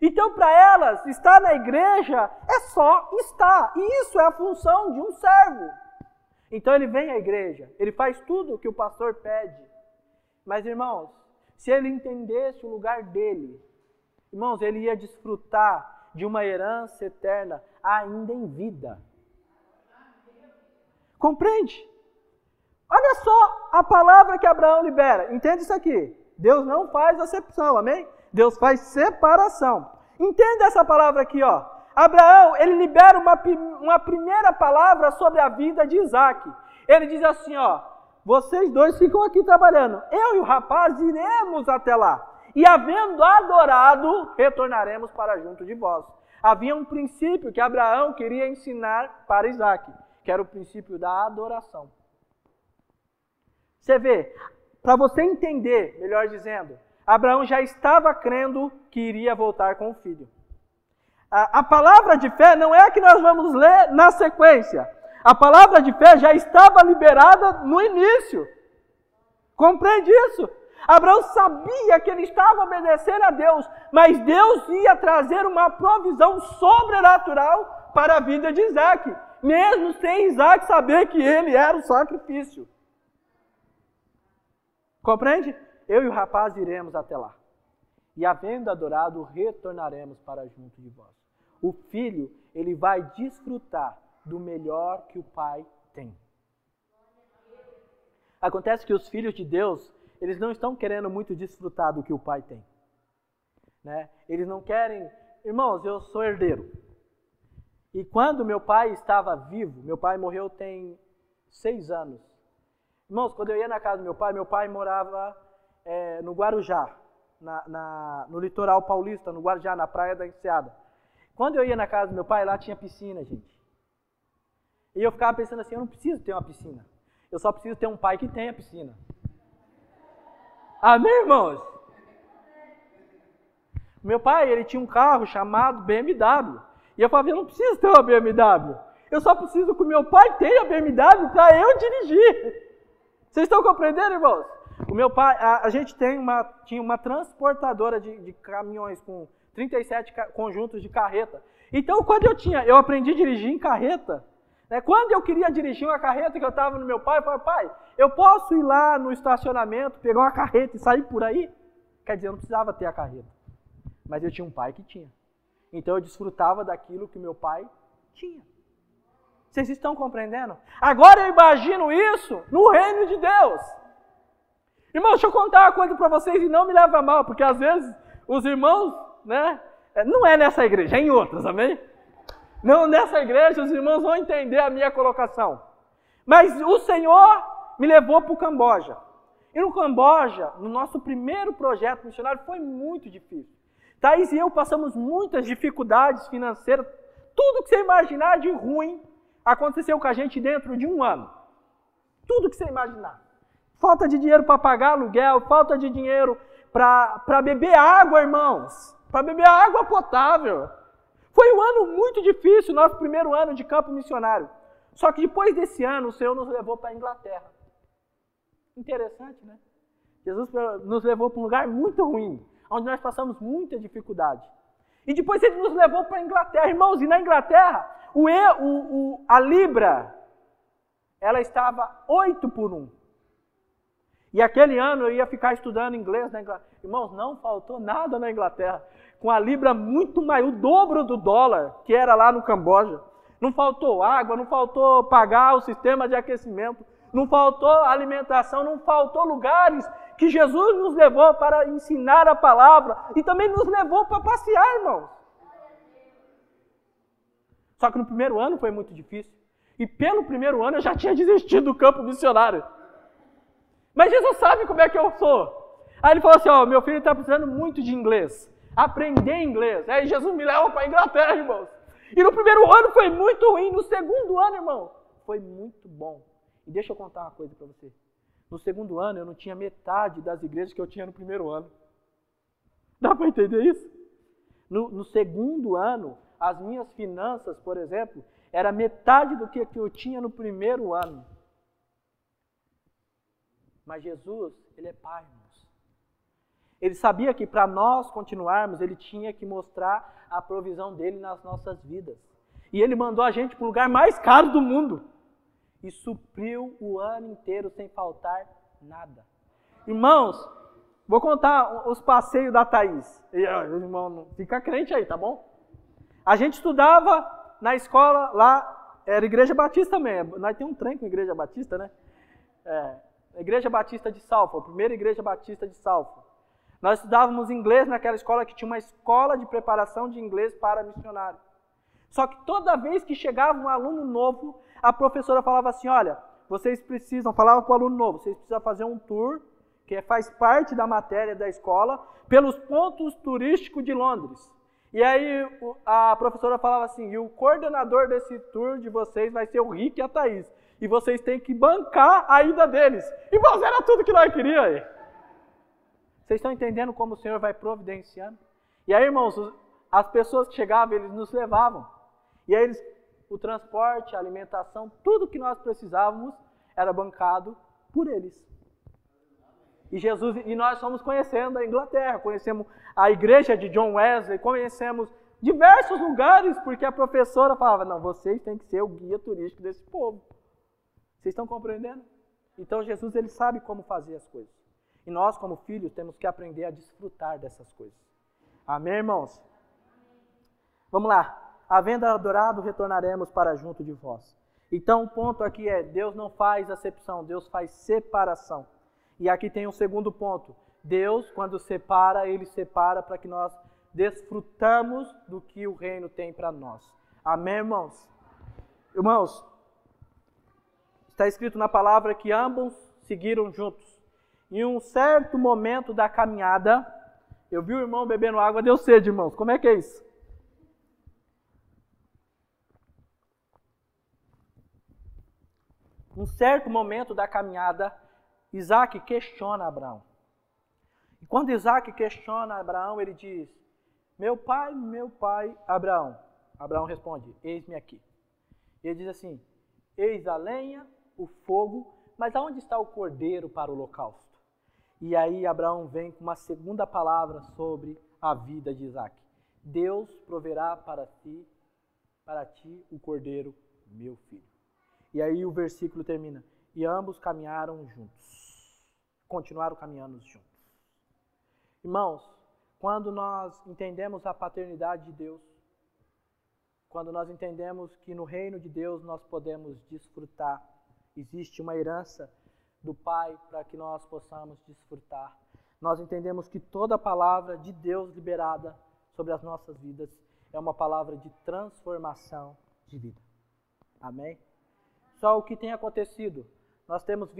Speaker 1: Então, para elas, estar na igreja é só estar. E isso é a função de um servo. Então ele vem à igreja, ele faz tudo o que o pastor pede. Mas, irmãos, se ele entendesse o lugar dele, irmãos, ele ia desfrutar de uma herança eterna ainda em vida. Compreende? Olha só a palavra que Abraão libera. Entende isso aqui? Deus não faz acepção, amém? Deus faz separação. Entenda essa palavra aqui, ó. Abraão, ele libera uma, uma primeira palavra sobre a vida de Isaac. Ele diz assim, ó, vocês dois ficam aqui trabalhando. Eu e o rapaz iremos até lá. E havendo adorado, retornaremos para junto de vós. Havia um princípio que Abraão queria ensinar para Isaac, que era o princípio da adoração. Você vê, para você entender, melhor dizendo, Abraão já estava crendo que iria voltar com o filho. A, a, palavra de fé não é a que nós vamos ler na sequência. A palavra de fé já estava liberada no início. Compreende isso? Abraão sabia que ele estava obedecendo a Deus, mas Deus ia trazer uma provisão sobrenatural para a vida de Isaac, mesmo sem Isaac saber que ele era o sacrifício. Compreende? eu e o rapaz iremos até lá. E havendo adorado, retornaremos para junto de vós. O filho, ele vai desfrutar do melhor que o pai tem. Acontece que os filhos de Deus, eles não estão querendo muito desfrutar do que o pai tem. Né? Eles não querem, irmãos, eu sou herdeiro. E quando meu pai estava vivo, meu pai morreu tem seis anos. Irmãos, quando eu ia na casa do meu pai, meu pai morava é, no Guarujá, na, na, no litoral paulista, no Guarujá, na praia da Enseada. Quando eu ia na casa do meu pai, lá tinha piscina, gente. E eu ficava pensando assim, eu não preciso ter uma piscina. Eu só preciso ter um pai que tenha piscina. Amém, irmãos? Meu pai, ele tinha um carro chamado BMW. E eu falava, eu não preciso ter uma BMW. Eu só preciso que o meu pai tenha BMW para eu dirigir. Vocês estão compreendendo, irmãos? O meu pai, a, a gente tem uma, tinha uma transportadora de, de caminhões com 37 ca, conjuntos de carreta. Então, quando eu tinha, eu aprendi a dirigir em carreta. Né? Quando eu queria dirigir uma carreta que eu estava no meu pai, eu falei, pai, eu posso ir lá no estacionamento, pegar uma carreta e sair por aí? Quer dizer, eu não precisava ter a carreta. Mas eu tinha um pai que tinha. Então eu desfrutava daquilo que meu pai tinha. Vocês estão compreendendo? Agora eu imagino isso no reino de Deus. Irmão, deixa eu contar uma coisa para vocês e não me leva mal, porque às vezes os irmãos, né? É, não é nessa igreja, é em outras, amém? Não, nessa igreja os irmãos vão entender a minha colocação. Mas o Senhor me levou para o Camboja. E no Camboja, no nosso primeiro projeto missionário, foi muito difícil. Thaís e eu passamos muitas dificuldades financeiras. Tudo que você imaginar de ruim aconteceu com a gente dentro de um ano. Tudo que você imaginar. Falta de dinheiro para pagar aluguel, falta de dinheiro para beber água, irmãos. Para beber água potável. Foi um ano muito difícil, nosso primeiro ano de campo missionário. Só que depois desse ano, o Senhor nos levou para a Inglaterra. Interessante, né? Jesus nos levou para um lugar muito ruim, onde nós passamos muita dificuldade. E depois ele nos levou para a Inglaterra, irmãos, e na Inglaterra, o, o, a Libra, ela estava 8 por 1. E aquele ano eu ia ficar estudando inglês na Inglaterra. Irmãos, não faltou nada na Inglaterra. Com a libra muito maior, o dobro do dólar que era lá no Camboja. Não faltou água, não faltou pagar o sistema de aquecimento, não faltou alimentação, não faltou lugares que Jesus nos levou para ensinar a palavra e também nos levou para passear, irmãos. Só que no primeiro ano foi muito difícil. E pelo primeiro ano eu já tinha desistido do campo missionário. Mas Jesus sabe como é que eu sou. Aí ele falou assim: Ó, meu filho está precisando muito de inglês. Aprender inglês. Aí Jesus me leva para a Inglaterra, irmãos. E no primeiro ano foi muito ruim. No segundo ano, irmão, foi muito bom. E deixa eu contar uma coisa para você. No segundo ano eu não tinha metade das igrejas que eu tinha no primeiro ano. Dá para entender isso? No, no, segundo ano, as minhas finanças, por exemplo, era metade do que eu tinha no primeiro ano. Mas Jesus, Ele é Pai, irmãos. Ele sabia que para nós continuarmos, Ele tinha que mostrar a provisão dele nas nossas vidas. E Ele mandou a gente para o lugar mais caro do mundo e supriu o ano inteiro sem faltar nada. Irmãos, vou contar os passeios da Thaís. Irmão, fica crente aí, tá bom? A gente estudava na escola lá, era Igreja Batista mesmo. Nós temos um trem com Igreja Batista, né? É, Igreja Batista de Salfo, a primeira Igreja Batista de Salfo. Nós estudávamos inglês naquela escola que tinha uma escola de preparação de inglês para missionário. Só que toda vez que chegava um aluno novo, a professora falava assim: olha, vocês precisam, falava para o aluno novo, vocês precisam fazer um tour, que faz parte da matéria da escola, pelos pontos turísticos de Londres. E aí a professora falava assim: e o coordenador desse tour de vocês vai ser o Rick e a Thaís. E vocês têm que bancar a ida deles. Irmãos, era tudo que nós queríamos. Vocês estão entendendo como o Senhor vai providenciando? E aí, irmãos, as pessoas que chegavam, eles nos levavam. E aí eles o transporte, a alimentação, tudo que nós precisávamos era bancado por eles. E Jesus e nós fomos conhecendo a Inglaterra, conhecemos a igreja de John Wesley, conhecemos diversos lugares, porque a professora falava: "Não, vocês têm que ser o guia turístico desse povo". Vocês estão compreendendo? Então Jesus ele sabe como fazer as coisas. E nós como filhos temos que aprender a desfrutar dessas coisas. Amém, irmãos. Vamos lá. Havendo adorado, retornaremos para junto de vós. Então, o ponto aqui é: Deus não faz acepção, Deus faz separação. E aqui tem um segundo ponto. Deus, quando separa, ele separa para que nós desfrutamos do que o reino tem para nós. Amém, irmãos? Irmãos, está escrito na palavra que ambos seguiram juntos. Em um certo momento da caminhada, eu vi o irmão bebendo água, deu sede, irmãos. Como é que é isso? um certo momento da caminhada, Isaac questiona Abraão. E quando Isaac questiona Abraão, ele diz: Meu pai, meu pai, Abraão. Abraão responde: Eis-me aqui. Ele diz assim: Eis a lenha, o fogo, mas aonde está o cordeiro para o holocausto? E aí Abraão vem com uma segunda palavra sobre a vida de Isaac. Deus proverá para ti, para ti o cordeiro, meu filho. E aí o versículo termina: E ambos caminharam juntos. Continuaram caminhando juntos. Irmãos, quando nós entendemos a paternidade de Deus, quando nós entendemos que no reino de Deus nós podemos desfrutar, existe uma herança do Pai para que nós possamos desfrutar. Nós entendemos que toda palavra de Deus liberada sobre as nossas vidas é uma palavra de transformação de vida. Amém? Só o que tem acontecido. Nós temos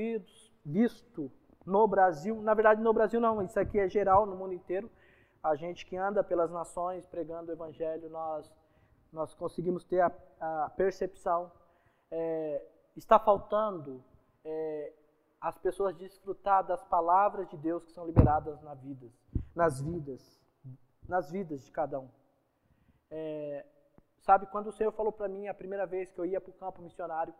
Speaker 1: visto no Brasil, na verdade no Brasil não, isso aqui é geral no mundo inteiro. A gente que anda pelas nações pregando o Evangelho, nós, nós conseguimos ter a, a percepção. É, está faltando é, as pessoas desfrutar das palavras de Deus que são liberadas na vidas, nas vidas, nas vidas de cada um. É, sabe, quando o Senhor falou para mim a primeira vez que eu ia para o campo missionário,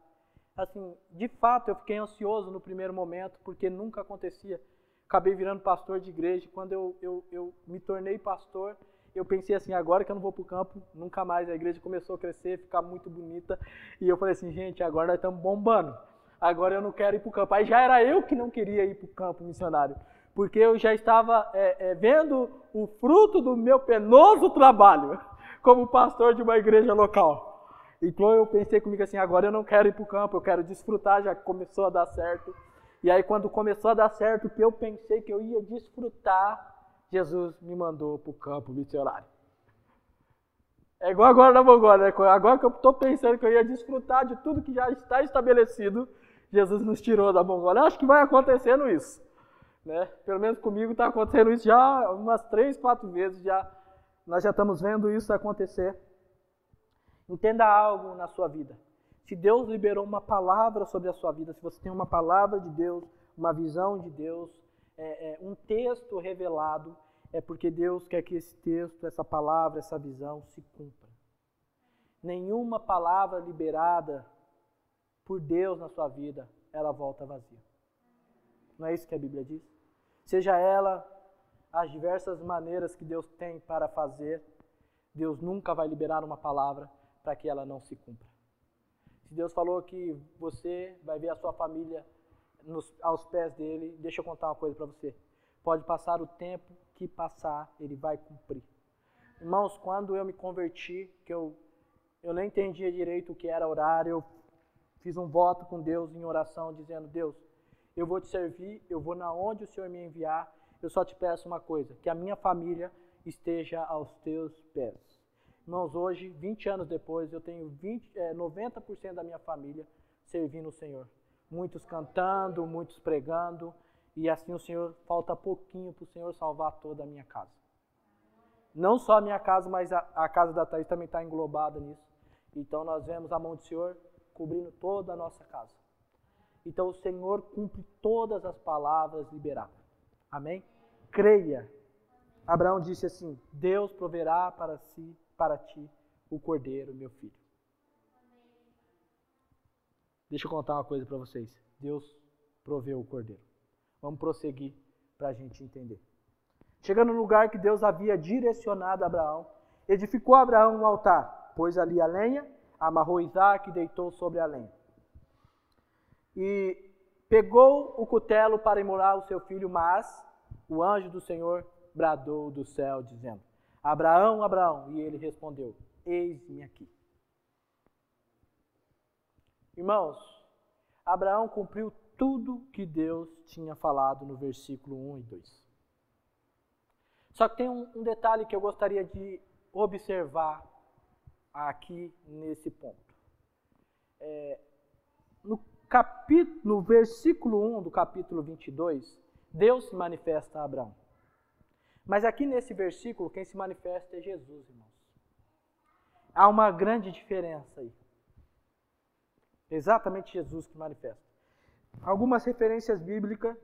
Speaker 1: assim, de fato eu fiquei ansioso no primeiro momento, porque nunca acontecia. Acabei virando pastor de igreja. Quando eu, eu, eu me tornei pastor, eu pensei assim, agora que eu não vou para o campo, nunca mais. A igreja começou a crescer, ficar muito bonita. E eu falei assim, gente, agora nós estamos bombando. Agora eu não quero ir para o campo. Aí já era eu que não queria ir para o campo missionário. Porque eu já estava é, é, vendo o fruto do meu penoso trabalho como pastor de uma igreja local. Então eu pensei comigo assim, agora eu não quero ir para o campo, eu quero desfrutar, já começou a dar certo. E aí quando começou a dar certo, que eu pensei que eu ia desfrutar, Jesus me mandou para o campo missionário. É igual agora na Mongólia, né? agora que eu estou pensando que eu ia desfrutar de tudo que já está estabelecido, Jesus nos tirou da Mongólia. Acho que vai acontecendo isso. Né? Pelo menos comigo está acontecendo isso já umas três, quatro vezes. Já, nós já estamos vendo isso acontecer. Entenda algo na sua vida. Se Deus liberou uma palavra sobre a sua vida, se você tem uma palavra de Deus, uma visão de Deus, é, é, um texto revelado, é porque Deus quer que esse texto, essa palavra, essa visão se cumpra. Nenhuma palavra liberada por Deus na sua vida, ela volta vazia. Não é isso que a Bíblia diz? Seja ela as diversas maneiras que Deus tem para fazer, Deus nunca vai liberar uma palavra para que ela não se cumpra. Se Deus falou que você vai ver a sua família nos, aos pés dele, deixa eu contar uma coisa para você. Pode passar o tempo que passar, ele vai cumprir. Irmãos, quando eu me converti, que eu, eu nem entendia direito o que era horário, eu fiz um voto com Deus em oração, dizendo: Deus, eu vou te servir, eu vou na onde o Senhor me enviar, eu só te peço uma coisa: que a minha família esteja aos teus pés. Irmãos, hoje, 20 anos depois, eu tenho 20, é, 90% da minha família servindo o Senhor. Muitos cantando, muitos pregando, e assim o Senhor, falta pouquinho para o Senhor salvar toda a minha casa. Não só a minha casa, mas a, a casa da Thaís também está englobada nisso. Então nós vemos a mão do Senhor cobrindo toda a nossa casa. Então o Senhor cumpre todas as palavras liberadas. Amém? Creia. Abraão disse assim: Deus proverá para si, para ti, o cordeiro, meu filho. Deixa eu contar uma coisa para vocês. Deus proveu o cordeiro. Vamos prosseguir para a gente entender. Chegando no lugar que Deus havia direcionado a Abraão, edificou Abraão um altar, pôs ali a lenha, amarrou Isaac e deitou sobre a lenha. E pegou o cutelo para imolar o seu filho, mas o anjo do Senhor bradou do céu, dizendo: Abraão, Abraão. E ele respondeu: Eis-me aqui. Irmãos, Abraão cumpriu tudo que Deus tinha falado no versículo 1 e 2. Só que tem um, um detalhe que eu gostaria de observar aqui nesse ponto. É, no, capítulo, no versículo 1 do capítulo 22, Deus se manifesta a Abraão. Mas aqui nesse versículo, quem se manifesta é Jesus, irmãos. Há uma grande diferença aí. Exatamente Jesus que manifesta. Algumas referências bíblicas,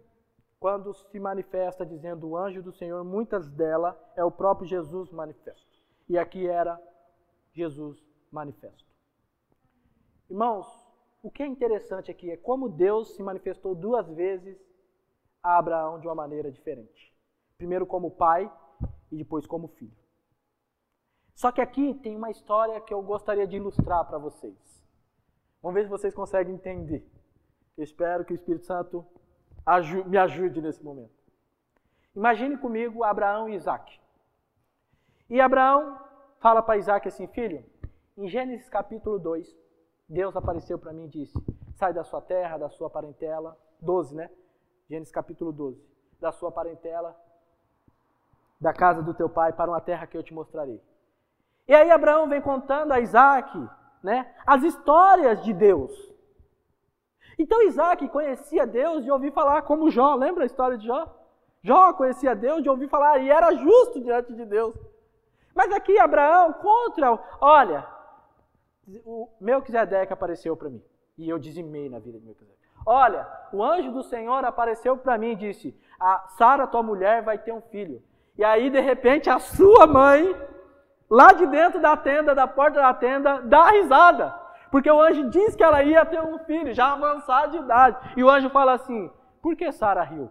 Speaker 1: quando se manifesta dizendo o anjo do Senhor, muitas delas é o próprio Jesus manifesto. E aqui era Jesus manifesto. Irmãos, o que é interessante aqui é como Deus se manifestou duas vezes a Abraão de uma maneira diferente. Primeiro como pai e depois como filho. Só que aqui tem uma história que eu gostaria de ilustrar para vocês. Vamos ver se vocês conseguem entender. Espero que o Espírito Santo me ajude nesse momento. Imagine comigo Abraão e Isaac. E Abraão fala para Isaac assim: Filho, em Gênesis capítulo 2, Deus apareceu para mim e disse: Sai da sua terra, da sua parentela. 12, né? Gênesis capítulo 12. Da sua parentela, da casa do teu pai, para uma terra que eu te mostrarei. E aí Abraão vem contando a Isaac, né? As histórias de Deus. Então Isaac conhecia Deus de ouvir falar como Jó. Lembra a história de Jó? Jó conhecia Deus de ouvir falar e era justo diante de Deus. Mas aqui Abraão contra, olha, o Melquisedeque apareceu para mim e eu dizimei na vida de Melquisedeque. Olha, o anjo do Senhor apareceu para mim e disse: "A Sara, tua mulher, vai ter um filho". E aí de repente a sua mãe lá de dentro da tenda, da porta da tenda, dá risada. Porque o anjo diz que ela ia ter um filho, já avançado de idade. E o anjo fala assim: por que Sara riu?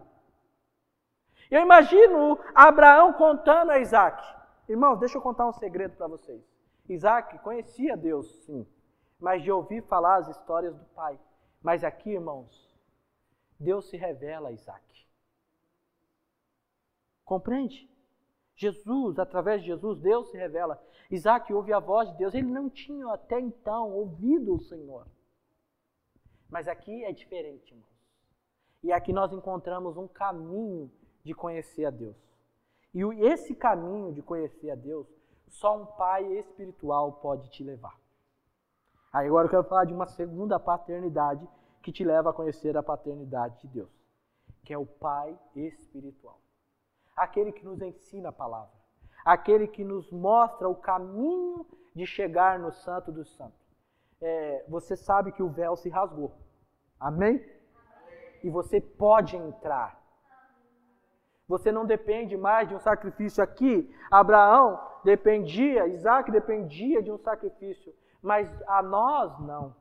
Speaker 1: Eu imagino Abraão contando a Isaac. Irmãos, deixa eu contar um segredo para vocês. Isaac conhecia Deus, sim, mas de ouvir falar as histórias do pai. Mas aqui, irmãos, Deus se revela a Isaac. Compreende? Jesus, através de Jesus, Deus se revela. Isaac ouve a voz de Deus. Ele não tinha até então ouvido o Senhor. Mas aqui é diferente, irmãos. E aqui nós encontramos um caminho de conhecer a Deus. E esse caminho de conhecer a Deus, só um pai espiritual pode te levar. Aí agora eu quero falar de uma segunda paternidade que te leva a conhecer a paternidade de Deus, que é o pai espiritual. Aquele que nos ensina a palavra, aquele que nos mostra o caminho de chegar no Santo dos Santos. É, você sabe que o véu se rasgou. Amém? E você pode entrar. Você não depende mais de um sacrifício aqui. Abraão dependia, Isaac dependia de um sacrifício, mas a nós não.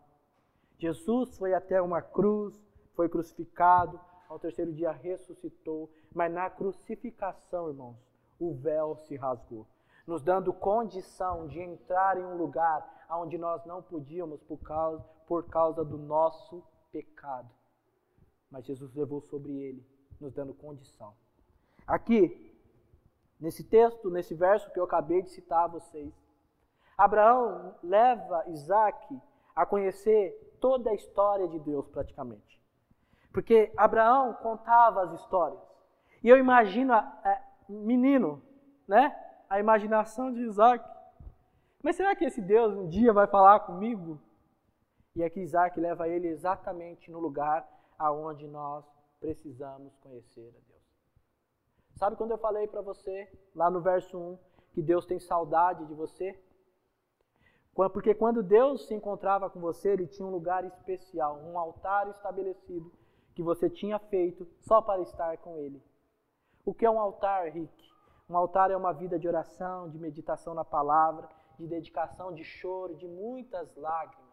Speaker 1: Jesus foi até uma cruz, foi crucificado, ao terceiro dia ressuscitou, mas na crucificação, irmãos, o véu se rasgou, nos dando condição de entrar em um lugar onde nós não podíamos por causa, por causa do nosso pecado. Mas Jesus levou sobre ele, nos dando condição. Aqui, nesse texto, nesse verso que eu acabei de citar a vocês, Abraão leva Isaac a conhecer toda a história de Deus praticamente. Porque Abraão contava as histórias. E eu imagino, é, menino, né? A imaginação de Isaac. Mas será que esse Deus um dia vai falar comigo? E aqui Isaac leva ele exatamente no lugar aonde nós precisamos conhecer a Deus. Sabe quando eu falei para você, lá no verso 1, que Deus tem saudade de você? Porque quando Deus se encontrava com você, ele tinha um lugar especial, um altar estabelecido que você tinha feito só para estar com ele. O que é um altar, Rick? Um altar é uma vida de oração, de meditação na palavra, de dedicação, de choro, de muitas lágrimas.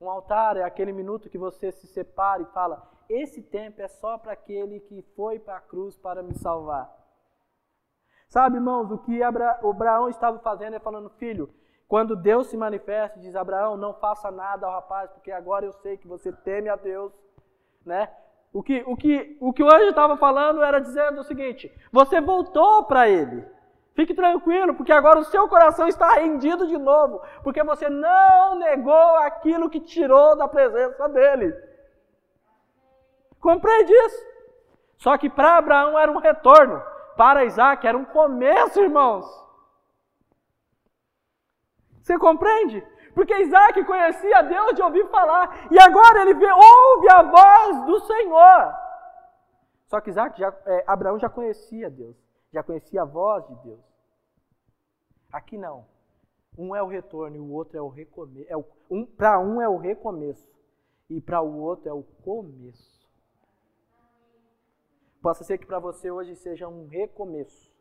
Speaker 1: Um altar é aquele minuto que você se separa e fala: esse tempo é só para aquele que foi para a cruz para me salvar. Sabe, irmãos, o que Abraão estava fazendo é falando: filho, quando Deus se manifesta, diz Abraão, não faça nada ao rapaz, porque agora eu sei que você teme a Deus, né? O que o, que, o, que o anjo estava falando era dizendo o seguinte: você voltou para ele. Fique tranquilo, porque agora o seu coração está rendido de novo, porque você não negou aquilo que tirou da presença dele. Compreende isso? Só que para Abraão era um retorno, para Isaac era um começo, irmãos. Você compreende? Porque Isaac conhecia Deus de ouvir falar, e agora ele vê, ouve a voz do Senhor. Só que Isaac já, é, Abraão já conhecia Deus, já conhecia a voz de Deus. Aqui não. Um é o retorno e o outro é o recomeço. É um, para um é o recomeço e para o outro é o começo. Possa ser que para você hoje seja um recomeço,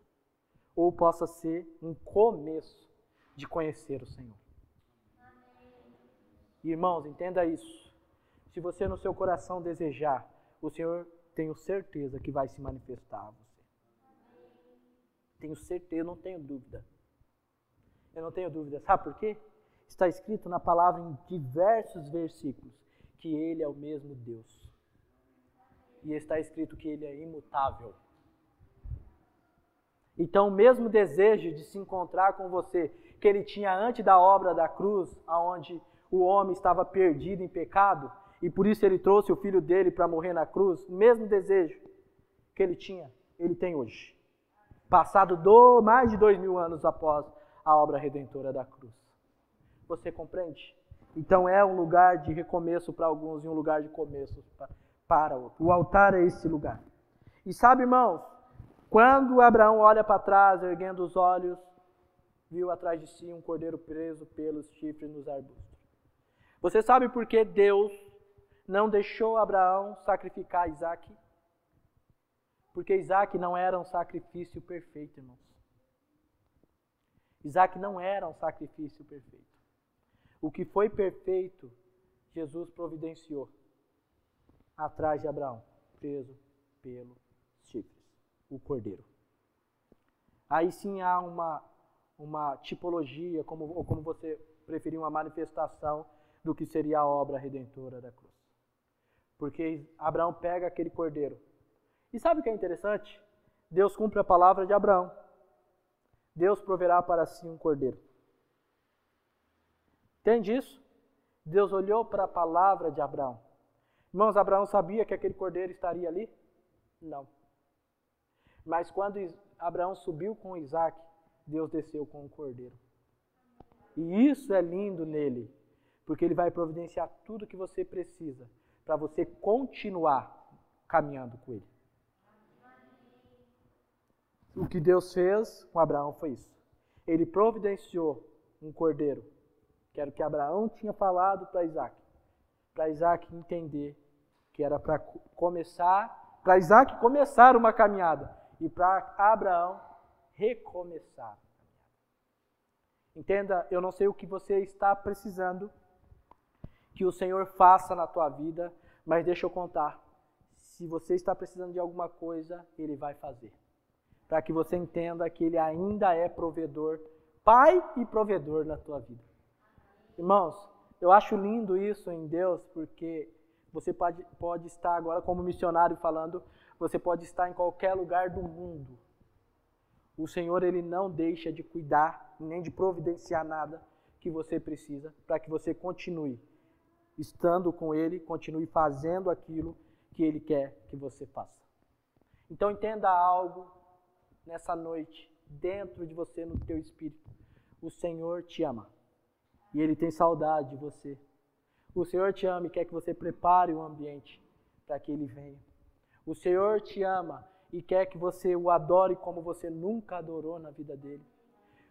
Speaker 1: ou possa ser um começo de conhecer o Senhor. Irmãos, entenda isso. Se você no seu coração desejar, o Senhor tenho certeza que vai se manifestar a você. Tenho certeza, não tenho dúvida. Eu não tenho dúvida. Sabe por quê? Está escrito na palavra em diversos versículos que Ele é o mesmo Deus. E está escrito que Ele é imutável. Então, o mesmo desejo de se encontrar com você que ele tinha antes da obra da cruz, aonde o homem estava perdido em pecado, e por isso ele trouxe o filho dele para morrer na cruz, o mesmo desejo que ele tinha, ele tem hoje. Passado do, mais de dois mil anos após a obra redentora da cruz. Você compreende? Então é um lugar de recomeço para alguns e um lugar de começo para outros. O altar é esse lugar. E sabe, irmãos, quando Abraão olha para trás, erguendo os olhos, viu atrás de si um cordeiro preso pelos chifres nos arbustos. Você sabe por que Deus não deixou Abraão sacrificar Isaac? Porque Isaac não era um sacrifício perfeito, irmãos. Isaac não era um sacrifício perfeito. O que foi perfeito, Jesus providenciou atrás de Abraão, preso pelo chifres, o cordeiro. Aí sim há uma uma tipologia, como, ou como você preferir, uma manifestação do que seria a obra redentora da cruz. Porque Abraão pega aquele cordeiro. E sabe o que é interessante? Deus cumpre a palavra de Abraão. Deus proverá para si um cordeiro. Entende isso? Deus olhou para a palavra de Abraão. Irmãos, Abraão sabia que aquele cordeiro estaria ali? Não. Mas quando Abraão subiu com Isaac, Deus desceu com o cordeiro. E isso é lindo nele, porque ele vai providenciar tudo que você precisa para você continuar caminhando com ele. O que Deus fez com Abraão foi isso. Ele providenciou um cordeiro, que era o que Abraão tinha falado para Isaac. Para Isaac entender que era para começar, para Isaac começar uma caminhada e para Abraão recomeçar. Entenda, eu não sei o que você está precisando que o Senhor faça na tua vida, mas deixa eu contar. Se você está precisando de alguma coisa, Ele vai fazer. Para que você entenda que Ele ainda é provedor, Pai e provedor na tua vida. Irmãos, eu acho lindo isso em Deus, porque você pode, pode estar agora como missionário falando, você pode estar em qualquer lugar do mundo. O Senhor, Ele não deixa de cuidar nem de providenciar nada que você precisa para que você continue estando com Ele, continue fazendo aquilo que Ele quer que você faça. Então entenda algo nessa noite, dentro de você, no teu espírito. O Senhor te ama e Ele tem saudade de você. O Senhor te ama e quer que você prepare o ambiente para que Ele venha. O Senhor te ama e quer que você o adore como você nunca adorou na vida dele.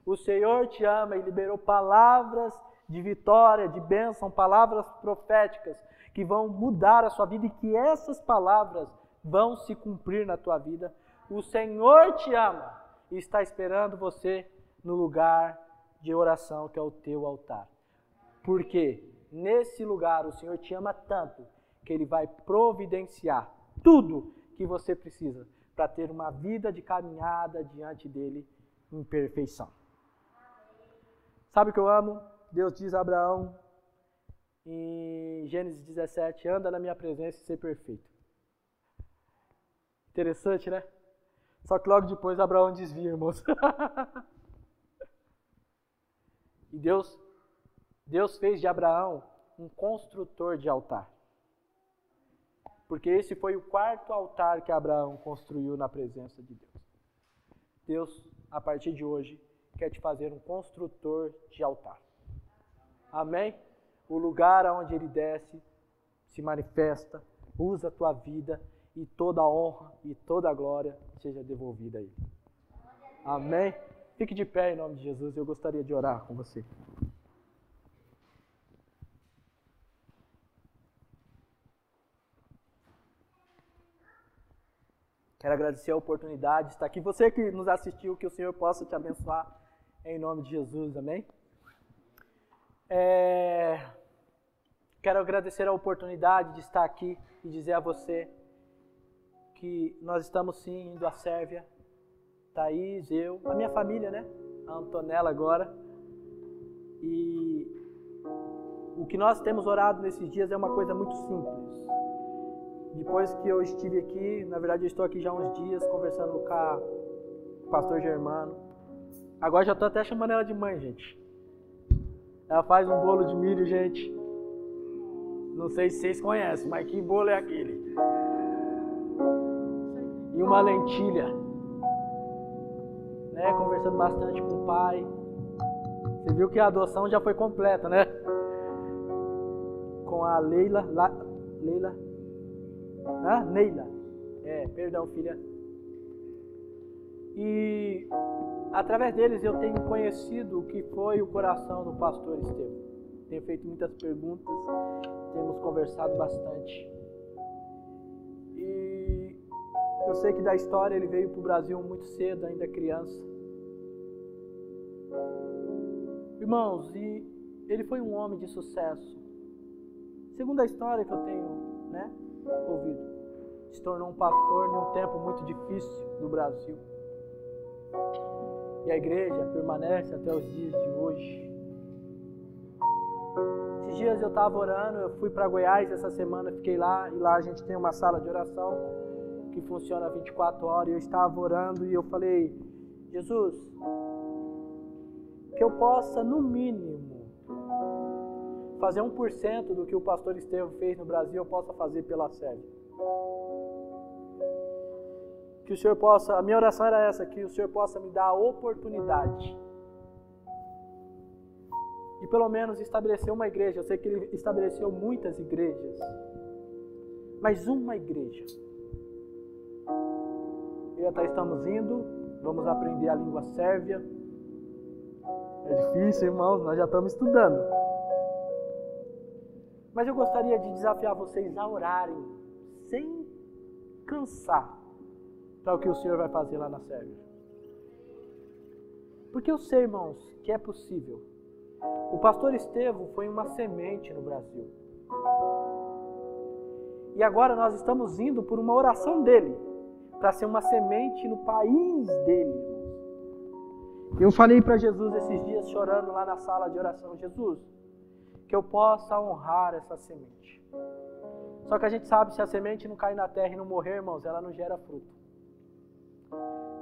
Speaker 1: O Senhor te ama e liberou palavras de vitória, de bênção, palavras proféticas que vão mudar a sua vida e que essas palavras vão se cumprir na tua vida. O Senhor te ama e está esperando você no lugar de oração que é o teu altar. Porque nesse lugar o Senhor te ama tanto que ele vai providenciar tudo que você precisa para ter uma vida de caminhada diante dele em perfeição. Sabe o que eu amo? Deus diz a Abraão em Gênesis 17: anda na minha presença e ser perfeito. Interessante, né? Só que logo depois Abraão desvia, irmãos. e Deus, Deus fez de Abraão um construtor de altar. Porque esse foi o quarto altar que Abraão construiu na presença de Deus. Deus, a partir de hoje, quer te fazer um construtor de altar. Amém? O lugar aonde ele desce, se manifesta, usa a tua vida e toda a honra e toda a glória seja devolvida a ele. Amém? Fique de pé em nome de Jesus. Eu gostaria de orar com você. Quero agradecer a oportunidade de estar aqui. Você que nos assistiu, que o Senhor possa te abençoar em nome de Jesus, amém? É... Quero agradecer a oportunidade de estar aqui e dizer a você que nós estamos sim indo à Sérvia, Thaís, eu, a minha família, né? A Antonella agora. E o que nós temos orado nesses dias é uma coisa muito simples. Depois que eu estive aqui, na verdade eu estou aqui já uns dias conversando com o pastor Germano, Agora já tô até chamando ela de mãe, gente. Ela faz um bolo de milho, gente. Não sei se vocês conhecem, mas que bolo é aquele? E uma lentilha. Né? Conversando bastante com o pai. Você viu que a adoção já foi completa, né? Com a Leila. La, Leila. Ah, Neila. É, perdão, filha. E através deles eu tenho conhecido o que foi o coração do pastor Estevam. Tenho feito muitas perguntas, temos conversado bastante. E eu sei que da história ele veio para o Brasil muito cedo, ainda criança. Irmãos, e ele foi um homem de sucesso. Segundo a história que eu tenho né, ouvido, se tornou um pastor em um tempo muito difícil do Brasil e a igreja permanece até os dias de hoje. Esses dias eu estava orando, eu fui para Goiás essa semana, fiquei lá e lá a gente tem uma sala de oração que funciona 24 horas. E eu estava orando e eu falei: Jesus, que eu possa, no mínimo, fazer 1% do que o pastor Estevam fez no Brasil, eu possa fazer pela série. Que o Senhor possa, a minha oração era essa, que o Senhor possa me dar a oportunidade e pelo menos estabelecer uma igreja. Eu sei que ele estabeleceu muitas igrejas, mas uma igreja. E até estamos indo, vamos aprender a língua sérvia. É difícil, irmãos, nós já estamos estudando. Mas eu gostaria de desafiar vocês a orarem sem cansar para o que o Senhor vai fazer lá na Sérvia. Porque eu sei, irmãos, que é possível. O pastor Estevão foi uma semente no Brasil. E agora nós estamos indo por uma oração dele, para ser uma semente no país dele. Eu falei para Jesus esses dias, chorando lá na sala de oração: Jesus, que eu possa honrar essa semente. Só que a gente sabe, se a semente não cair na terra e não morrer, irmãos, ela não gera fruto.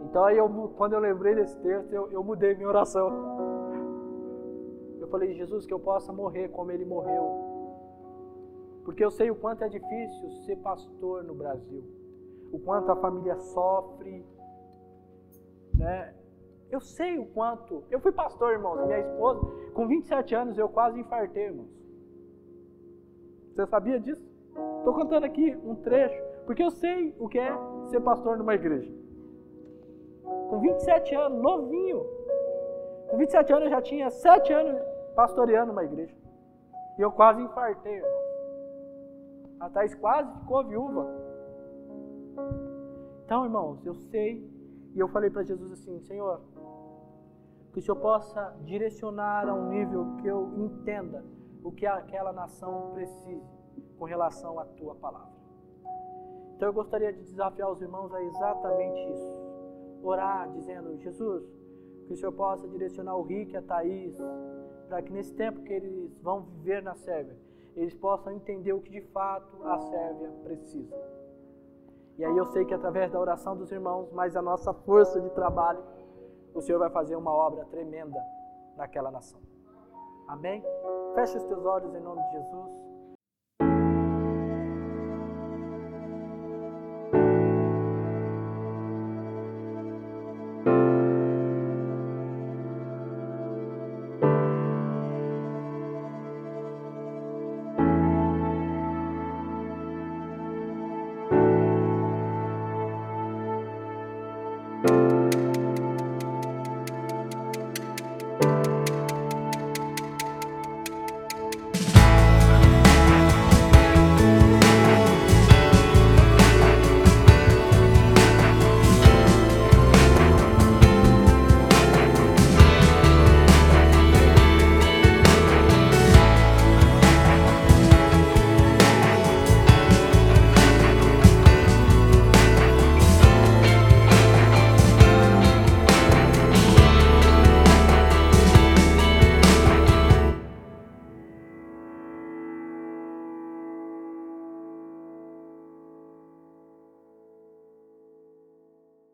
Speaker 1: Então aí, eu, quando eu lembrei desse texto, eu, eu mudei minha oração. Eu falei, Jesus, que eu possa morrer como ele morreu. Porque eu sei o quanto é difícil ser pastor no Brasil. O quanto a família sofre, né? Eu sei o quanto. Eu fui pastor, irmãos. Minha esposa, com 27 anos, eu quase infartei, irmãos. Você sabia disso? Estou contando aqui um trecho, porque eu sei o que é ser pastor numa igreja. Com 27 anos, novinho. Com 27 anos eu já tinha 7 anos pastoreando uma igreja. E eu quase infartei, irmãos. A Thais quase ficou viúva. Então, irmãos, eu sei. E eu falei para Jesus assim: Senhor, que o Senhor possa direcionar a um nível que eu entenda o que aquela nação precise com relação à tua palavra. Então eu gostaria de desafiar os irmãos a exatamente isso. Orar dizendo, Jesus, que o Senhor possa direcionar o Rick e a Thaís, para que nesse tempo que eles vão viver na Sérvia, eles possam entender o que de fato a Sérvia precisa. E aí eu sei que através da oração dos irmãos, mais a nossa força de trabalho, o Senhor vai fazer uma obra tremenda naquela nação. Amém? Feche os teus olhos em nome de Jesus.